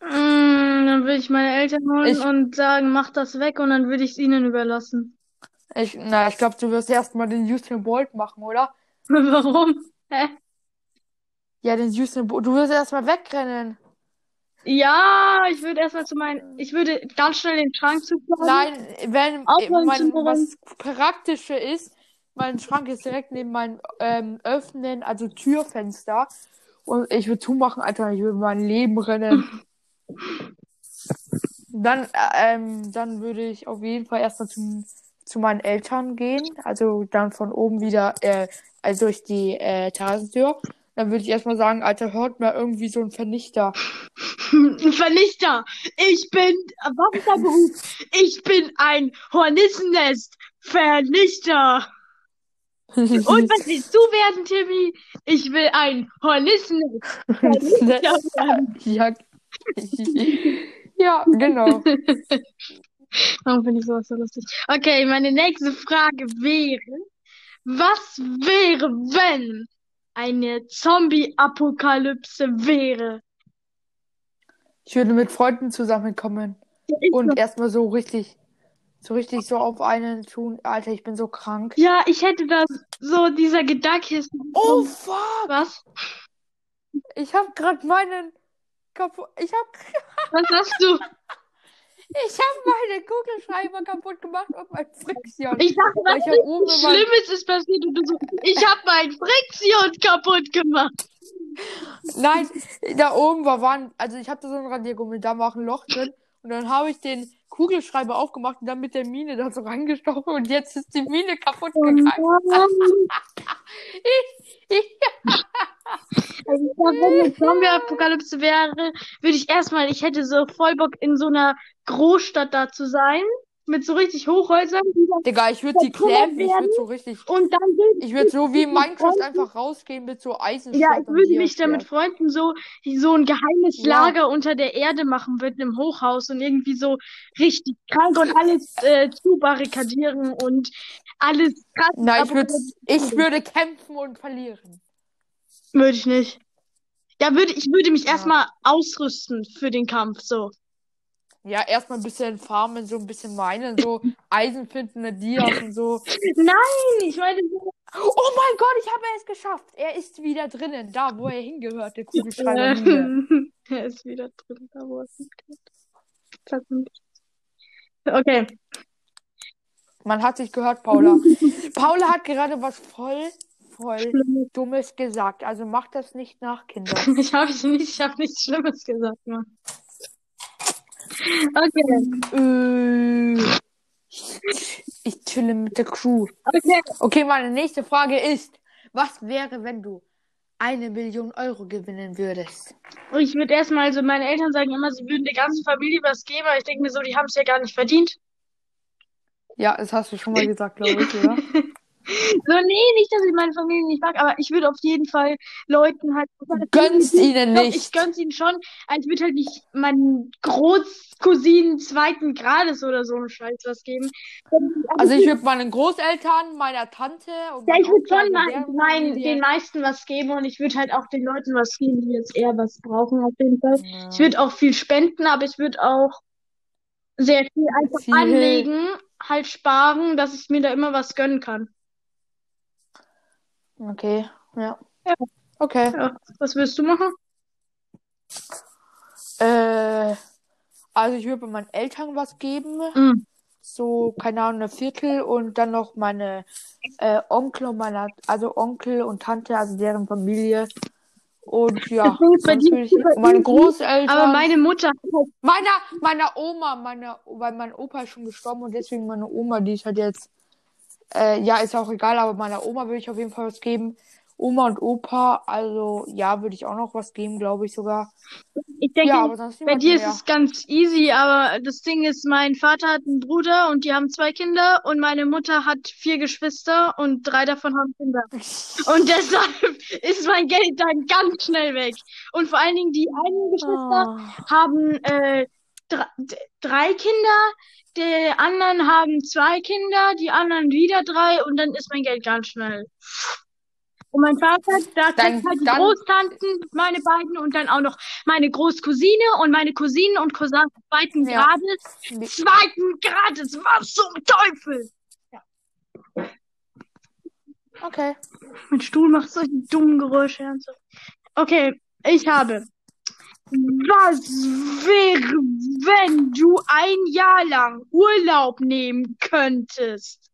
Mm, dann würde ich meine Eltern holen Ich- und sagen, mach das weg und dann würde ich es ihnen überlassen. Ich, na, ich glaube, du wirst erstmal den Usain Bolt machen, oder? Warum? Hä? Ja, den Usain Bolt. Du wirst erstmal wegrennen. Ja, ich würde erstmal zu meinen, ich würde ganz schnell den Schrank zuklappen. Nein, wenn Aufhören mein, was praktische ist, mein Schrank ist direkt neben meinem ähm, Öffnen, also Türfenster. Und ich würde zumachen, Alter, ich würde mein Leben rennen. Dann, äh, ähm, dann würde ich auf jeden Fall erstmal zum, zu meinen Eltern gehen. Also dann von oben wieder, äh, also durch die äh, Terrassentür. Dann würde ich erstmal sagen, Alter, hört mal irgendwie so ein Vernichter. Ein Vernichter. Ich bin, was ist der Beruf? Ich bin ein Hornissennest. Vernichter. Und was willst du werden, Timmy? Ich will ein Hornissennest. Ja. ja, genau. Warum finde ich sowas so lustig? Okay, meine nächste Frage wäre, was wäre, wenn eine Zombie-Apokalypse wäre? Ich würde mit Freunden zusammenkommen und erstmal so richtig, so richtig so auf einen tun. Alter, ich bin so krank. Ja, ich hätte das so, dieser Gedanke ist. Oh fuck! Was? Ich hab grad meinen kaputt. Ich hab, Was hast du? Ich hab meine Kugelschreiber kaputt gemacht und mein Friction. Ich dachte, was ich hab oben Schlimmes ist passiert und du so, ich habe mein Friction kaputt gemacht. Nein, da oben war, waren, also ich hatte so ein Radiergummi, da war ein Loch drin. Und dann habe ich den Kugelschreiber aufgemacht und dann mit der Mine da so reingestochen und jetzt ist die Mine kaputt gegangen. Also ich glaube, wenn eine Zombie-Apokalypse wäre, würde ich erstmal, ich hätte so voll Bock in so einer Großstadt da zu sein. Mit so richtig Hochhäusern, die dann Digga, ich würde sie Vertrümmert clampen. Ich würde so richtig. und dann Ich würde so wie in Minecraft Freunden- einfach rausgehen mit so Eisenschwert. Ja, ich würde mich da Diaschwert. mit Freunden so, so ein geheimes Ja. Lager unter der Erde machen mit einem Hochhaus und irgendwie so richtig krank und alles äh, zubarrikadieren und alles krass. Nein, ich würde, apokalyptisch ich würde kämpfen und verlieren. Würde ich nicht. Ja, würde, ich würde mich Ja. erstmal ausrüsten für den Kampf, so. Ja, erstmal ein bisschen farmen, so ein bisschen meinen, so Eisen finden, eine Dias und so. Nein, ich meine, Oh mein Gott, ich habe es geschafft. Er ist wieder drinnen, da wo er hingehört, der Kugelschreiber. Er ist wieder drin, da wo er hingehört. Okay. Man hat sich gehört, Paula. Paula hat gerade was voll, voll Schlimmes. Dummes gesagt. Also macht das nicht nach, Kinder. Ich habe nicht, ich habe nichts Schlimmes gesagt, Mann. Okay. Äh, ich chille mit der Crew. Okay. Okay, meine nächste Frage ist, was wäre, wenn du eine Million Euro gewinnen würdest? Ich würde erstmal so, meine Eltern sagen immer, sie würden der ganzen Familie was geben, aber ich denke mir so, die haben es ja gar nicht verdient. Ja, das hast du schon mal gesagt, glaube ich, oder? So, nee, nicht, dass ich meine Familie nicht mag, aber ich würde auf jeden Fall Leuten halt. Gönnst ihnen Doch, nicht. Ich gönn's ihnen schon, ich würde halt nicht meinen Großcousinen zweiten Grades oder so einen Scheiß was geben. Also ich würde meinen Großeltern, meiner Tante und Ja, ich würde schon also mal deren mein, Familie- den meisten was geben und ich würde halt auch den Leuten was geben, die jetzt eher was brauchen, auf jeden Fall. Ja. Ich würde auch viel spenden, aber ich würde auch sehr viel einfach Viel- anlegen, halt sparen, dass ich mir da immer was gönnen kann. Okay, ja. Ja. Okay. Ja, was willst du machen? Äh, also ich würde meinen Eltern was geben. Mhm. So, keine Ahnung, eine Viertel und dann noch meine äh, Onkel und meiner, also Onkel und Tante, also deren Familie. Und ja, meine Großeltern, Aber meine Mutter halt meiner, meiner Oma, meiner, weil mein Opa ist schon gestorben und deswegen meine Oma, die ist halt jetzt, äh, ja, ist auch egal, aber meiner Oma würde ich auf jeden Fall was geben. Oma und Opa, also ja, würde ich auch noch was geben, glaube ich sogar. Ich denke, Ja, bei dir ist mehr. es ganz easy, aber das Ding ist, mein Vater hat einen Bruder und die haben zwei Kinder und meine Mutter hat vier Geschwister und drei davon haben Kinder. Und deshalb ist mein Geld dann ganz schnell weg. Und vor allen Dingen die einen Geschwister Ah. haben äh, drei Kinder, die anderen haben zwei Kinder, die anderen wieder drei und dann ist mein Geld ganz schnell. Und mein Vater, da Dann- kriegt halt die dann- Großtanten, meine beiden und dann auch noch meine Großcousine und meine Cousinen und Cousins zweiten Ja. Grades. Zweiten Grades, was zum Teufel? Okay. Mein Stuhl macht solche dummen Geräusche. Okay, ich habe. Was wäre, wenn du ein Jahr lang Urlaub nehmen könntest?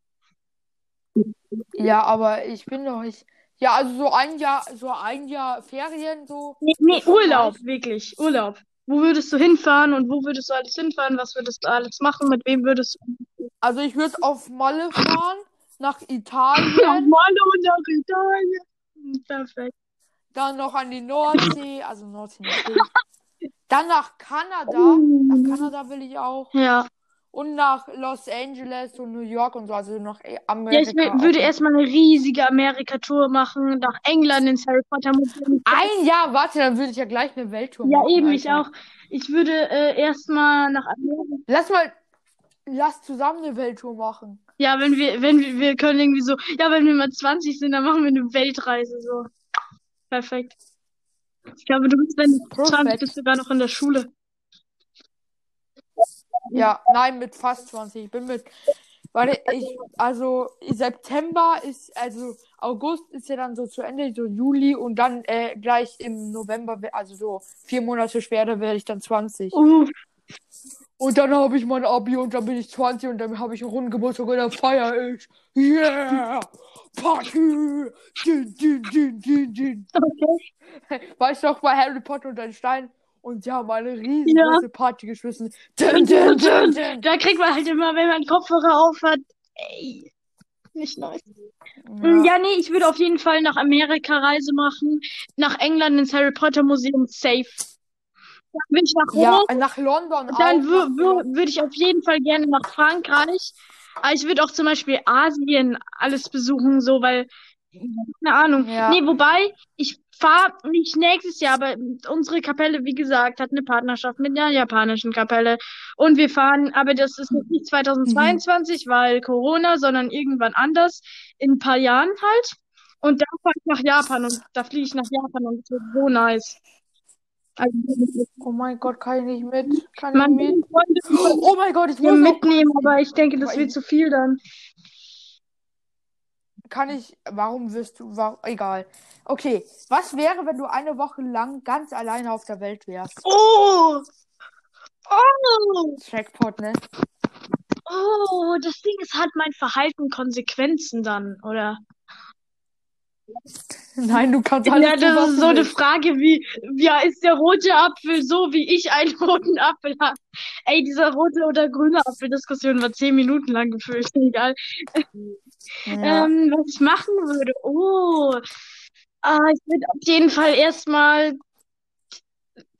Ja, aber ich bin doch nicht. Ja, also so ein Jahr, so ein Jahr Ferien, so. Nee, nee, Urlaub, nice. wirklich, Urlaub. Wo würdest du hinfahren und wo würdest du alles hinfahren? Was würdest du alles machen? Mit wem würdest du? Also ich würde auf Malle fahren, nach Italien, Malle und nach Italien. Perfekt. Dann noch an die Nordsee, also Nordsee natürlich. Dann nach Kanada. Nach Kanada will ich auch. Ja. Und nach Los Angeles und New York und so, also nach Ja, Amerika. ich will, auch würde erstmal eine riesige Amerika-Tour machen, nach England ins Harry Potter Museum. Ein Jahr, warte, dann würde ich ja gleich eine Welttour Ja, machen. eben, ich auch. Ich würde äh, erstmal nach Amerika. Lass mal, lass zusammen eine Welttour machen. Ja, wenn wir, wenn wir, wir können irgendwie so, ja, wenn wir mal 20 sind, dann machen wir eine Weltreise so. Perfekt. Ich glaube, du bist, wenn du 20 Perfekt. bist, sogar noch in der Schule. Ja, nein, mit fast 20. Ich bin mit. Warte, ich, also September ist, also August ist ja dann so zu Ende, so Juli und dann äh, gleich im November, also so vier Monate später werde ich dann 20. Uh, Und dann habe ich mein Abi und dann bin ich 20 und dann habe ich einen runden Geburtstag und dann feier ich. Yeah! Party! Din, din, din, din, din. okay. Weißt du noch bei Harry Potter und ein Stein? Und sie haben eine Ja. riesengroße Party geschmissen. Din, din, din, din. Da kriegt man halt immer, wenn man Kopfhörer auf hat, ey, nicht nice. Mm, Ja, nee, ich würde auf jeden Fall nach Amerika Reise machen, nach England ins Harry Potter Museum safe. Dann bin ich nach Ja, nach London dann würde ich auf jeden Fall gerne nach Frankreich. Aber ich würde auch zum Beispiel Asien alles besuchen, so, weil, keine Ahnung. Ja. Nee, wobei, ich fahre nicht nächstes Jahr, aber unsere Kapelle, wie gesagt, hat eine Partnerschaft mit einer japanischen Kapelle. Und wir fahren, aber das ist nicht 2022, weil Corona, sondern irgendwann anders, in ein paar Jahren halt. Und da fahre ich nach Japan und da fliege ich nach Japan und das wird so nice. Also, Oh mein Gott, kann ich nicht mit? Kann ich man nicht will mit? Oh mein Gott, ich auch mitnehmen, aber ich denke, das wird zu viel dann. Kann ich. Warum wirst du. Warum, egal. Okay. Was wäre, wenn du eine Woche lang ganz alleine auf der Welt wärst? Oh! Oh! Jackpot, ne? Oh, das Ding ist, hat mein Verhalten Konsequenzen dann, oder? Nein, du kannst alles Ja, das ist so eine. Frage wie, ja, ist der rote Apfel so, wie ich einen roten Apfel habe? Ey, dieser rote oder grüne Apfel-Diskussion war zehn Minuten lang gefühlt, egal. Ja. Ähm, was ich machen würde, oh, ah, ich würde auf jeden Fall erstmal,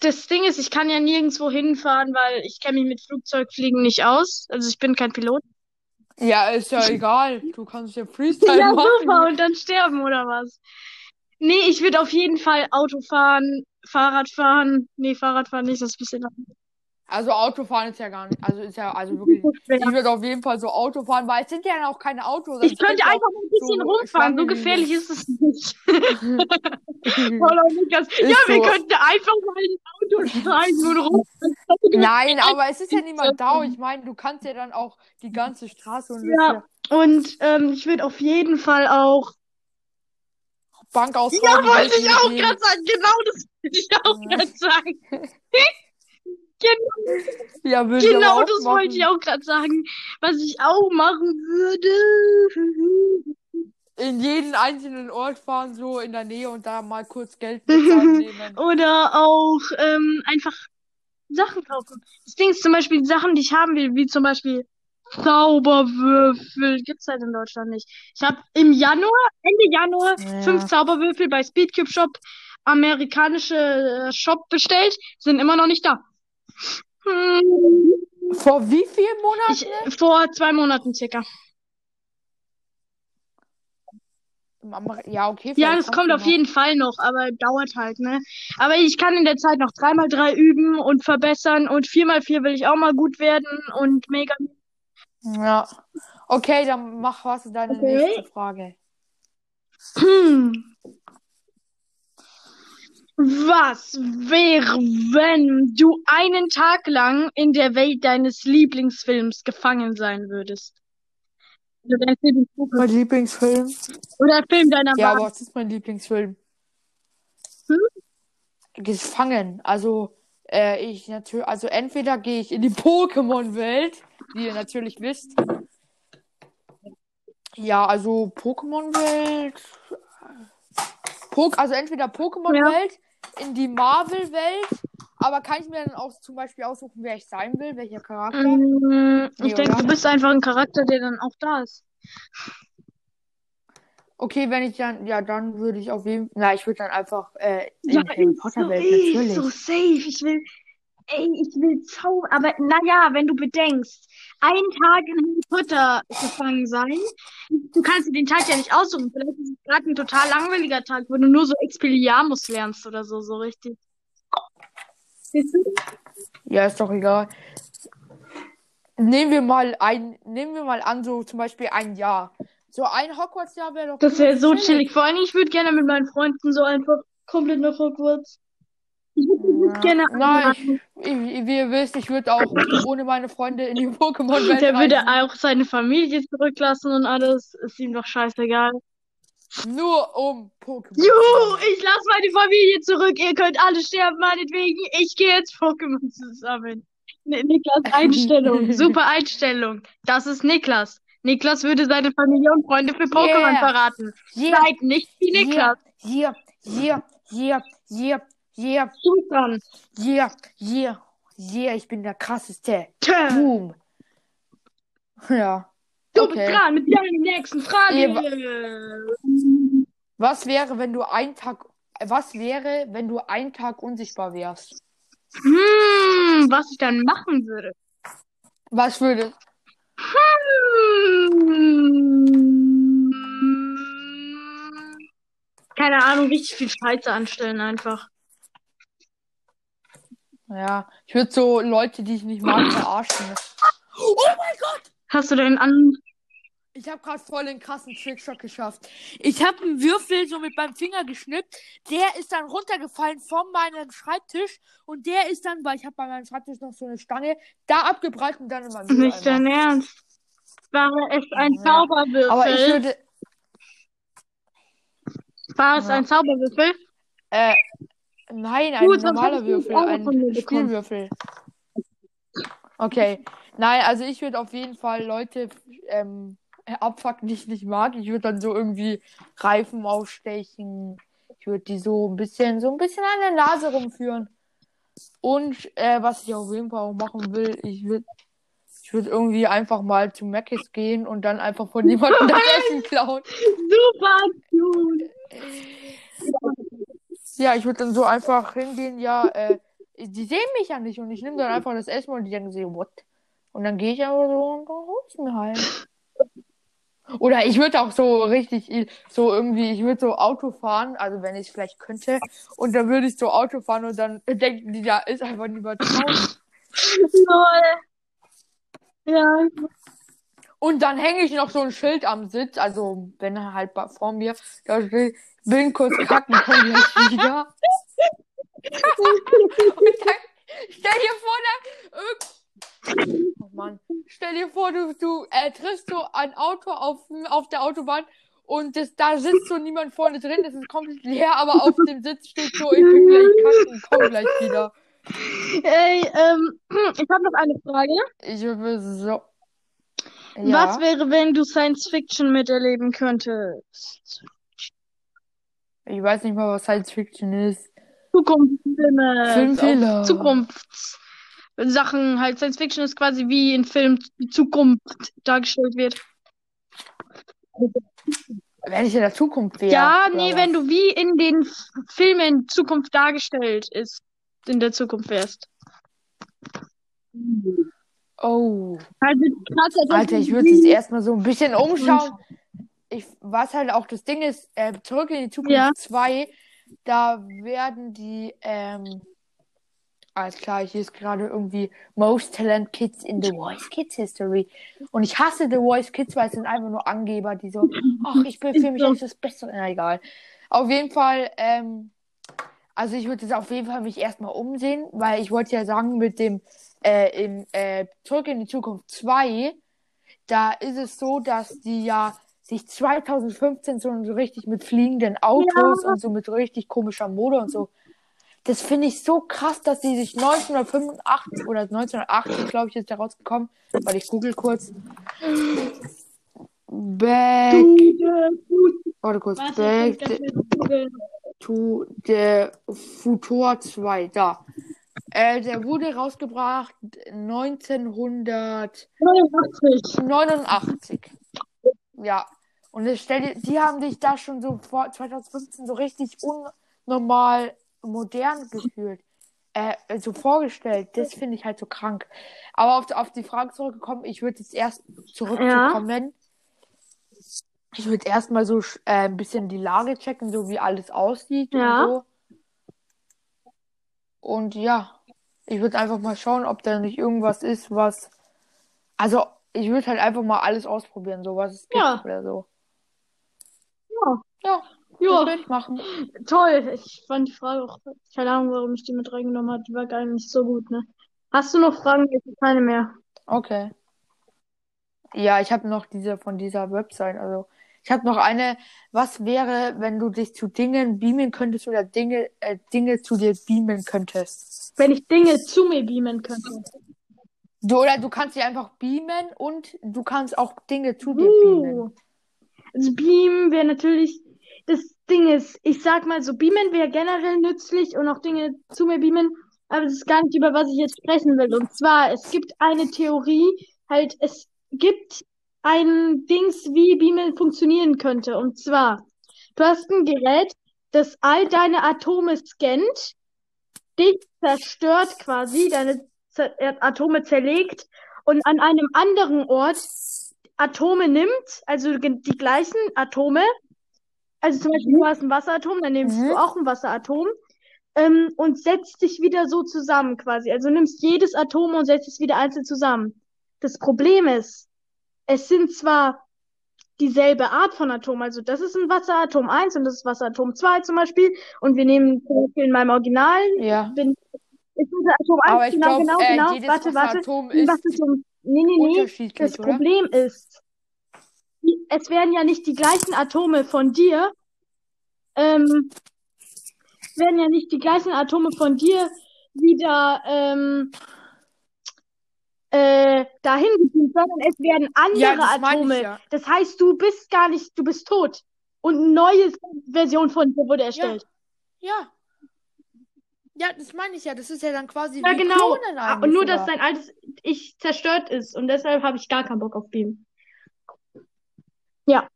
das Ding ist, ich kann ja nirgendwo hinfahren, weil ich kenne mich mit Flugzeugfliegen nicht aus. Also ich bin kein Pilot. Ja, ist ja egal. Du kannst ja Freestyle Ja, machen. super, und dann sterben oder was? Nee, ich würde auf jeden Fall Auto fahren, Fahrrad fahren. Nee, Fahrrad fahren nicht, das ist ein bisschen. Also Autofahren ist ja gar nicht. Also ist ja also wirklich. Ich würde auf jeden Fall so Auto fahren, weil es sind ja auch keine Autos. Ich also könnte ja einfach mal ein bisschen so rumfahren, so gefährlich ist es nicht. das- Ist Ja, wir so. könnten einfach mal ein Auto steigen und rumfahren. Nein, aber es ist ja niemand da. Ich meine, du kannst ja dann auch die ganze Straße und Ja, und ähm, ich würde auf jeden Fall auch. Bank aus. Ja, wollte ich auch gerade sagen. Genau das wollte ich auch Ja. gerade sagen. Genau, Ja, genau das machen. wollte ich auch gerade sagen. Was ich auch machen würde. In jeden einzelnen Ort fahren, so in der Nähe und da mal kurz Geld bezahlen. Oder auch ähm, einfach Sachen kaufen. Das Ding ist zum Beispiel Sachen, die ich haben will, wie zum Beispiel Zauberwürfel. Gibt's halt in Deutschland nicht. Ich habe im Januar, Ende Januar, Ja. fünf Zauberwürfel bei Speedcube Shop, amerikanische äh, Shop bestellt, sind immer noch nicht da. Hm, Vor wie vielen Monaten? ich, vor zwei Monaten circa. Ja, okay. Ja, das kommt auf noch. jeden Fall noch, aber dauert halt, ne? Aber ich kann in der Zeit noch dreimal drei üben und verbessern und viermal vier will ich auch mal gut werden und mega. Ja. Okay, dann mach was deine Okay. nächste Frage. Hm. Was wäre, wenn du einen Tag lang in der Welt deines Lieblingsfilms gefangen sein würdest? Oder dein Lieblingsbuch Mein Lieblingsfilm? oder Film deiner Ja, Wahl. aber was ist mein Lieblingsfilm? Hm? Gefangen. Also, äh, ich natürlich, also entweder gehe ich in die Pokémon-Welt, wie ihr natürlich wisst. Ja, also Pokémon-Welt. Pok also entweder Pokémon-Welt, in die Marvel-Welt, aber kann ich mir dann auch zum Beispiel aussuchen, wer ich sein will, welcher Charakter? Mm, ich Nee, denke, oder? du bist einfach ein Charakter, der dann auch da ist. Okay, wenn ich dann, ja, dann würde ich auf jeden Fall, na, ich würde dann einfach äh, in Ja, Harry Potter Welt ich natürlich. so safe. Ich will, ey, ich will Zauber. Aber naja, wenn du bedenkst, einen Tag in Harry Potter gefangen sein, du kannst dir den Tag ja nicht aussuchen. Vielleicht ist es gerade ein total langweiliger Tag, wo du nur so Expelliarmus lernst oder so, so richtig. Weißt du? Ja, ist doch egal. Nehmen wir mal ein, nehmen wir mal an, so zum Beispiel ein Jahr. So ein Hogwarts-Jahr wäre doch Das wäre so chillig. chillig. Vor allem, ich würde gerne mit meinen Freunden so einfach komplett nach Hogwarts. Gerne Nein. Ich, wie ihr wisst, ich würde auch ohne meine Freunde in die Pokémon-Welt Der würde reisen. auch seine Familie zurücklassen und alles. Ist ihm doch scheißegal. Nur um Pokémon. Juhu, ich lasse meine Familie zurück. Ihr könnt alle sterben, meinetwegen. Ich gehe jetzt Pokémon zusammen. Ni- Niklas Einstellung. Super Einstellung. Das ist Niklas. Niklas würde seine Familie und Freunde für Pokémon Yeah. verraten. Yeah, Seid nicht wie Niklas. yeah, yeah, yeah, yeah, yeah, Du bist dran. yeah, yeah, yeah, ich bin der krasseste. Tö. Boom. Ja. Du Okay. bist dran mit deiner nächsten Frage. Was wäre, wenn du einen Tag, was wäre, wenn du einen Tag unsichtbar wärst? Hm, was ich dann machen würde. Was würde? Hm, keine Ahnung, richtig viel Scheiße anstellen einfach. Ja, ich würde so Leute, die ich nicht mag, verarschen. Oh mein Gott! Hast du denn an. Ich habe gerade voll den krassen Trickshot geschafft. Ich habe einen Würfel so mit meinem Finger geschnippt. Der ist dann runtergefallen von meinem Schreibtisch. Und der ist dann, weil ich habe bei meinem Schreibtisch noch so eine Stange, da abgebreitet und dann in meinem Nicht dein Ernst. War es ein Ja. Zauberwürfel? Aber ich würde. War es Ja. ein Zauberwürfel? Äh, nein, ein Gut, normaler Würfel, ein. Spielwürfel. Okay. Nein, also ich würde auf jeden Fall Leute ähm, abfucken, die ich nicht mag. Ich würde dann so irgendwie Reifen aufstechen. Ich würde die so ein bisschen, so ein bisschen an der Nase rumführen. Und äh, was ich auf jeden Fall auch machen will, ich würde ich würde irgendwie einfach mal zu Mc's gehen und dann einfach von jemandem das Essen klauen. Super cute. Ja, ich würde dann so einfach hingehen, ja, äh, die sehen mich ja nicht und ich nehme dann einfach das Essen und die denken sich, what? Und dann gehe ich einfach so und dann ich mir halt. Oder ich würde auch so richtig, so irgendwie, ich würde so Auto fahren, also wenn ich vielleicht könnte, und dann würde ich so Auto fahren und dann denken die, da ist einfach niemand drauf. Lol. Ja, Und dann hänge ich noch so ein Schild am Sitz, also wenn er halt vor mir, da steht, bin kurz kacken, komm gleich wieder. Und dann stell dir vor, da irgend... Oh Mann. Stell dir vor, du, du äh, triffst so ein Auto auf, auf der Autobahn und das, da sitzt so niemand vorne drin, das ist komplett leer, aber auf dem Sitz steht so, ich bin gleich kacken, komm gleich wieder. Ey, ähm, ich habe noch eine Frage. Ich würde so. Was Ja. wäre, wenn du Science Fiction miterleben könntest? Ich weiß nicht mal, was Science Fiction ist. Zukunftsfilme. Filmfehler. Zukunftssachen halt. Science Fiction ist quasi wie in Film die Zukunft dargestellt wird. Wenn ich in der Zukunft wäre. Ja, nee, was? wenn du wie in den Filmen Zukunft dargestellt ist, in der Zukunft wärst. Oh. Also krass, als Alter, ich würde es wie- erstmal so ein bisschen umschauen. Ich, was halt auch das Ding ist, äh, zurück in die Zukunft Ja. 2, da werden die, ähm, alles klar, hier ist gerade irgendwie Most Talent Kids in The Voice Kids History. Und ich hasse The Voice Kids, weil es sind einfach nur Angeber, die so, ach, ich bin für mich als das Beste. Na, egal. Auf jeden Fall, ähm, also ich würde jetzt auf jeden Fall mich erstmal umsehen, weil ich wollte ja sagen, mit dem, äh, in, äh, Zurück in die Zukunft 2, da ist es so, dass die ja sich 2015 so, so richtig mit fliegenden Autos und so mit richtig komischer Mode und so. Das finde ich so krass, dass die sich 1985 oder 1980, glaube ich, ist da rausgekommen, weil ich google kurz. Back, warte kurz, Back to the Future 2, da. Äh, der wurde rausgebracht 1989. 89. Ja. Und es stell dir, die haben dich da schon so vor 2015 so richtig unnormal modern gefühlt. Äh, so vorgestellt. Das finde ich halt so krank. Aber auf, auf die Frage zurückgekommen, ich würde jetzt erst zurückzukommen. Ich würde erstmal so äh, ein bisschen die Lage checken, so wie alles aussieht Ja. und so. Und ja, ich würde einfach mal schauen, ob da nicht irgendwas ist, was. Also, ich würde halt einfach mal alles ausprobieren, so was es gibt Ja. oder so. Ja. Ja, Ja, ich machen. toll. Ich fand die Frage auch, keine Ahnung, warum ich die mit reingenommen habe. Die war gar nicht so gut, ne? Hast du noch Fragen? Ich habe keine mehr. Okay. Ja, ich habe noch diese von dieser Website, also ich habe noch eine, was wäre, wenn du dich zu Dingen beamen könntest oder Dinge, äh, Dinge zu dir beamen könntest? Wenn ich Dinge zu mir beamen könnte. Du, oder du kannst dich einfach beamen und du kannst auch Dinge zu dir beamen. Uh. Also Beam wäre natürlich, das Ding ist, ich sag mal so, Beamen wäre generell nützlich und auch Dinge zu mir beamen, aber das ist gar nicht, über was ich jetzt sprechen will. Und zwar, es gibt eine Theorie, halt, es gibt ein Dings, wie Beamen funktionieren könnte. Und zwar, du hast ein Gerät, das all deine Atome scannt dich zerstört quasi, deine Z äh, Atome zerlegt und an einem anderen Ort Atome nimmt, also die gleichen Atome. Also zum Beispiel, du hast ein Wasseratom, dann nimmst Mhm. du auch ein Wasseratom ähm, und setzt dich wieder so zusammen quasi. Also nimmst jedes Atom und setzt es wieder einzeln zusammen. Das Problem ist, es sind zwar dieselbe Art von Atom, also das ist ein Wasseratom 1 und das ist Wasseratom 2 zum Beispiel und wir nehmen zum Beispiel in meinem Originalen, Ja. bin, ist unser Atom 1, Aber ich genau, glaube, genau, äh, genau, jedes warte, warte, Wasseratom ein ist Wasseratom, nee, nee, nee, das oder? Problem ist, es werden ja nicht die gleichen Atome von dir, ähm, werden ja nicht die gleichen Atome von dir wieder ähm, äh, dahin gebeamt, sondern es werden Ja, andere das meine ich Atome. ja. Das heißt, du bist gar nicht, du bist tot. Und eine neue Version von dir wurde Ja. erstellt. Ja. Ja, das meine ich ja. Das ist ja dann quasi Ja, genau. Ah, Und eigentlich nur, dass dein altes Ich zerstört ist. Und deshalb habe ich gar keinen Bock auf Beam. Ja,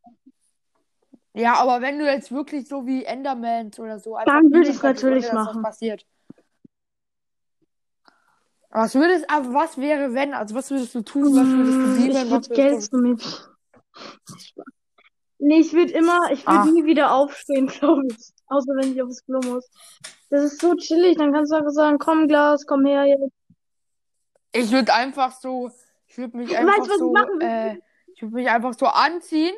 Ja, aber wenn du jetzt wirklich so wie Endermans oder so Dann würde könntest, ohne natürlich was machen. passiert. Was würdest, aber was wäre, wenn? Also was würdest du tun? Was würdest du Mm, beamen? ich Was würde würdest Geld mir. Nee, ich würde immer, ich würde Ah. nie wieder aufstehen, glaube ich. Außer wenn ich aufs Klo muss. Das ist so chillig. Dann kannst du einfach sagen, komm, Glas, komm her jetzt. Ich würde einfach so, ich würde mich Weißt einfach ich so, würde? äh, ich würde mich einfach so anziehen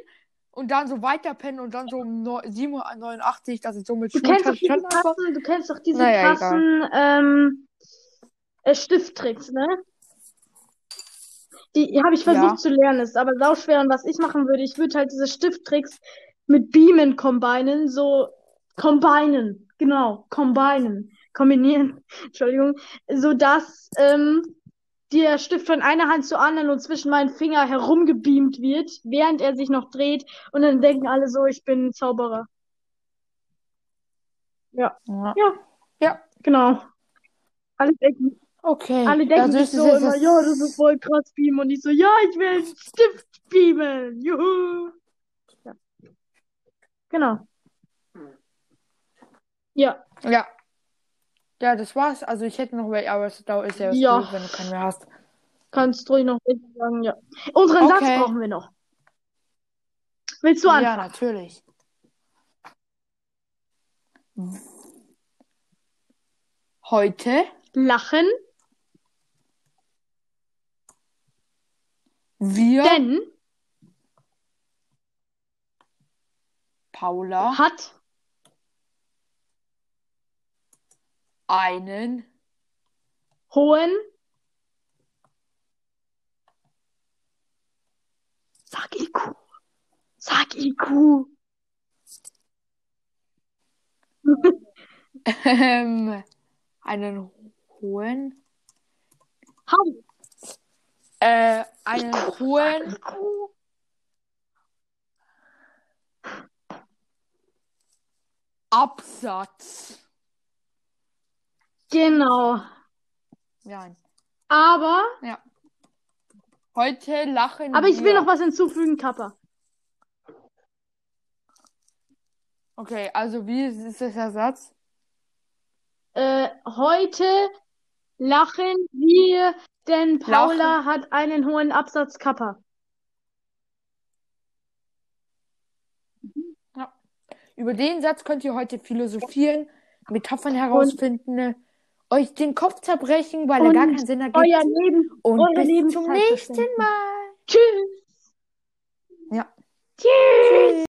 und dann so weiterpennen und dann so um neu- 789, dass ich so mit Du kennst doch diese krassen, du kennst doch diese Naja, krassen ähm, äh, Stifttricks, ne? Die habe ich versucht Ja. zu lernen, ist aber sauschwer. Und was ich machen würde, ich würde halt diese Stifttricks mit Beamen combinen, so combinen, genau, combinen, kombinieren, Entschuldigung, so dass ähm, der Stift von einer Hand zur anderen und zwischen meinen Finger herumgebeamt wird, während er sich noch dreht und dann denken alle so, ich bin ein Zauberer. Ja, Ja. ja, Ja, genau. Alle denken, okay. alle denken Also sich ist so jetzt immer, das- ja, das ist voll krass beamen und ich so, ja, ich will einen Stift beamen. Juhu. Ja. Genau. Ja, Ja. Ja, das war's. Also ich hätte noch welche, aber es da ist ja, Ja. blöd, wenn du keinen mehr hast. kannst ruhig noch sagen, ja. Unseren Satz Okay. brauchen wir noch. Willst du Ja, anfangen? natürlich. Heute Lachen, wir denn Paula hat einen hohen Sag IQ. Sag IQ. ähm, einen hohen Haben äh, einen hohen. Absatz. Genau. Ja. Aber, Ja. Heute lachen aber ich will wir. noch was hinzufügen, Kappa. Okay, also wie ist das der Satz? Äh, heute lachen wir, denn Paula hat einen hohen Absatz Kappa. Über den Satz könnt ihr heute philosophieren, Metaphern herausfinden, euch den Kopf zerbrechen, weil er gar Und keinen Sinn ergibt. Euer Leben, Und eure bis zum Lebenszeit nächsten. Mal. Tschüss. Ja. Tschüss.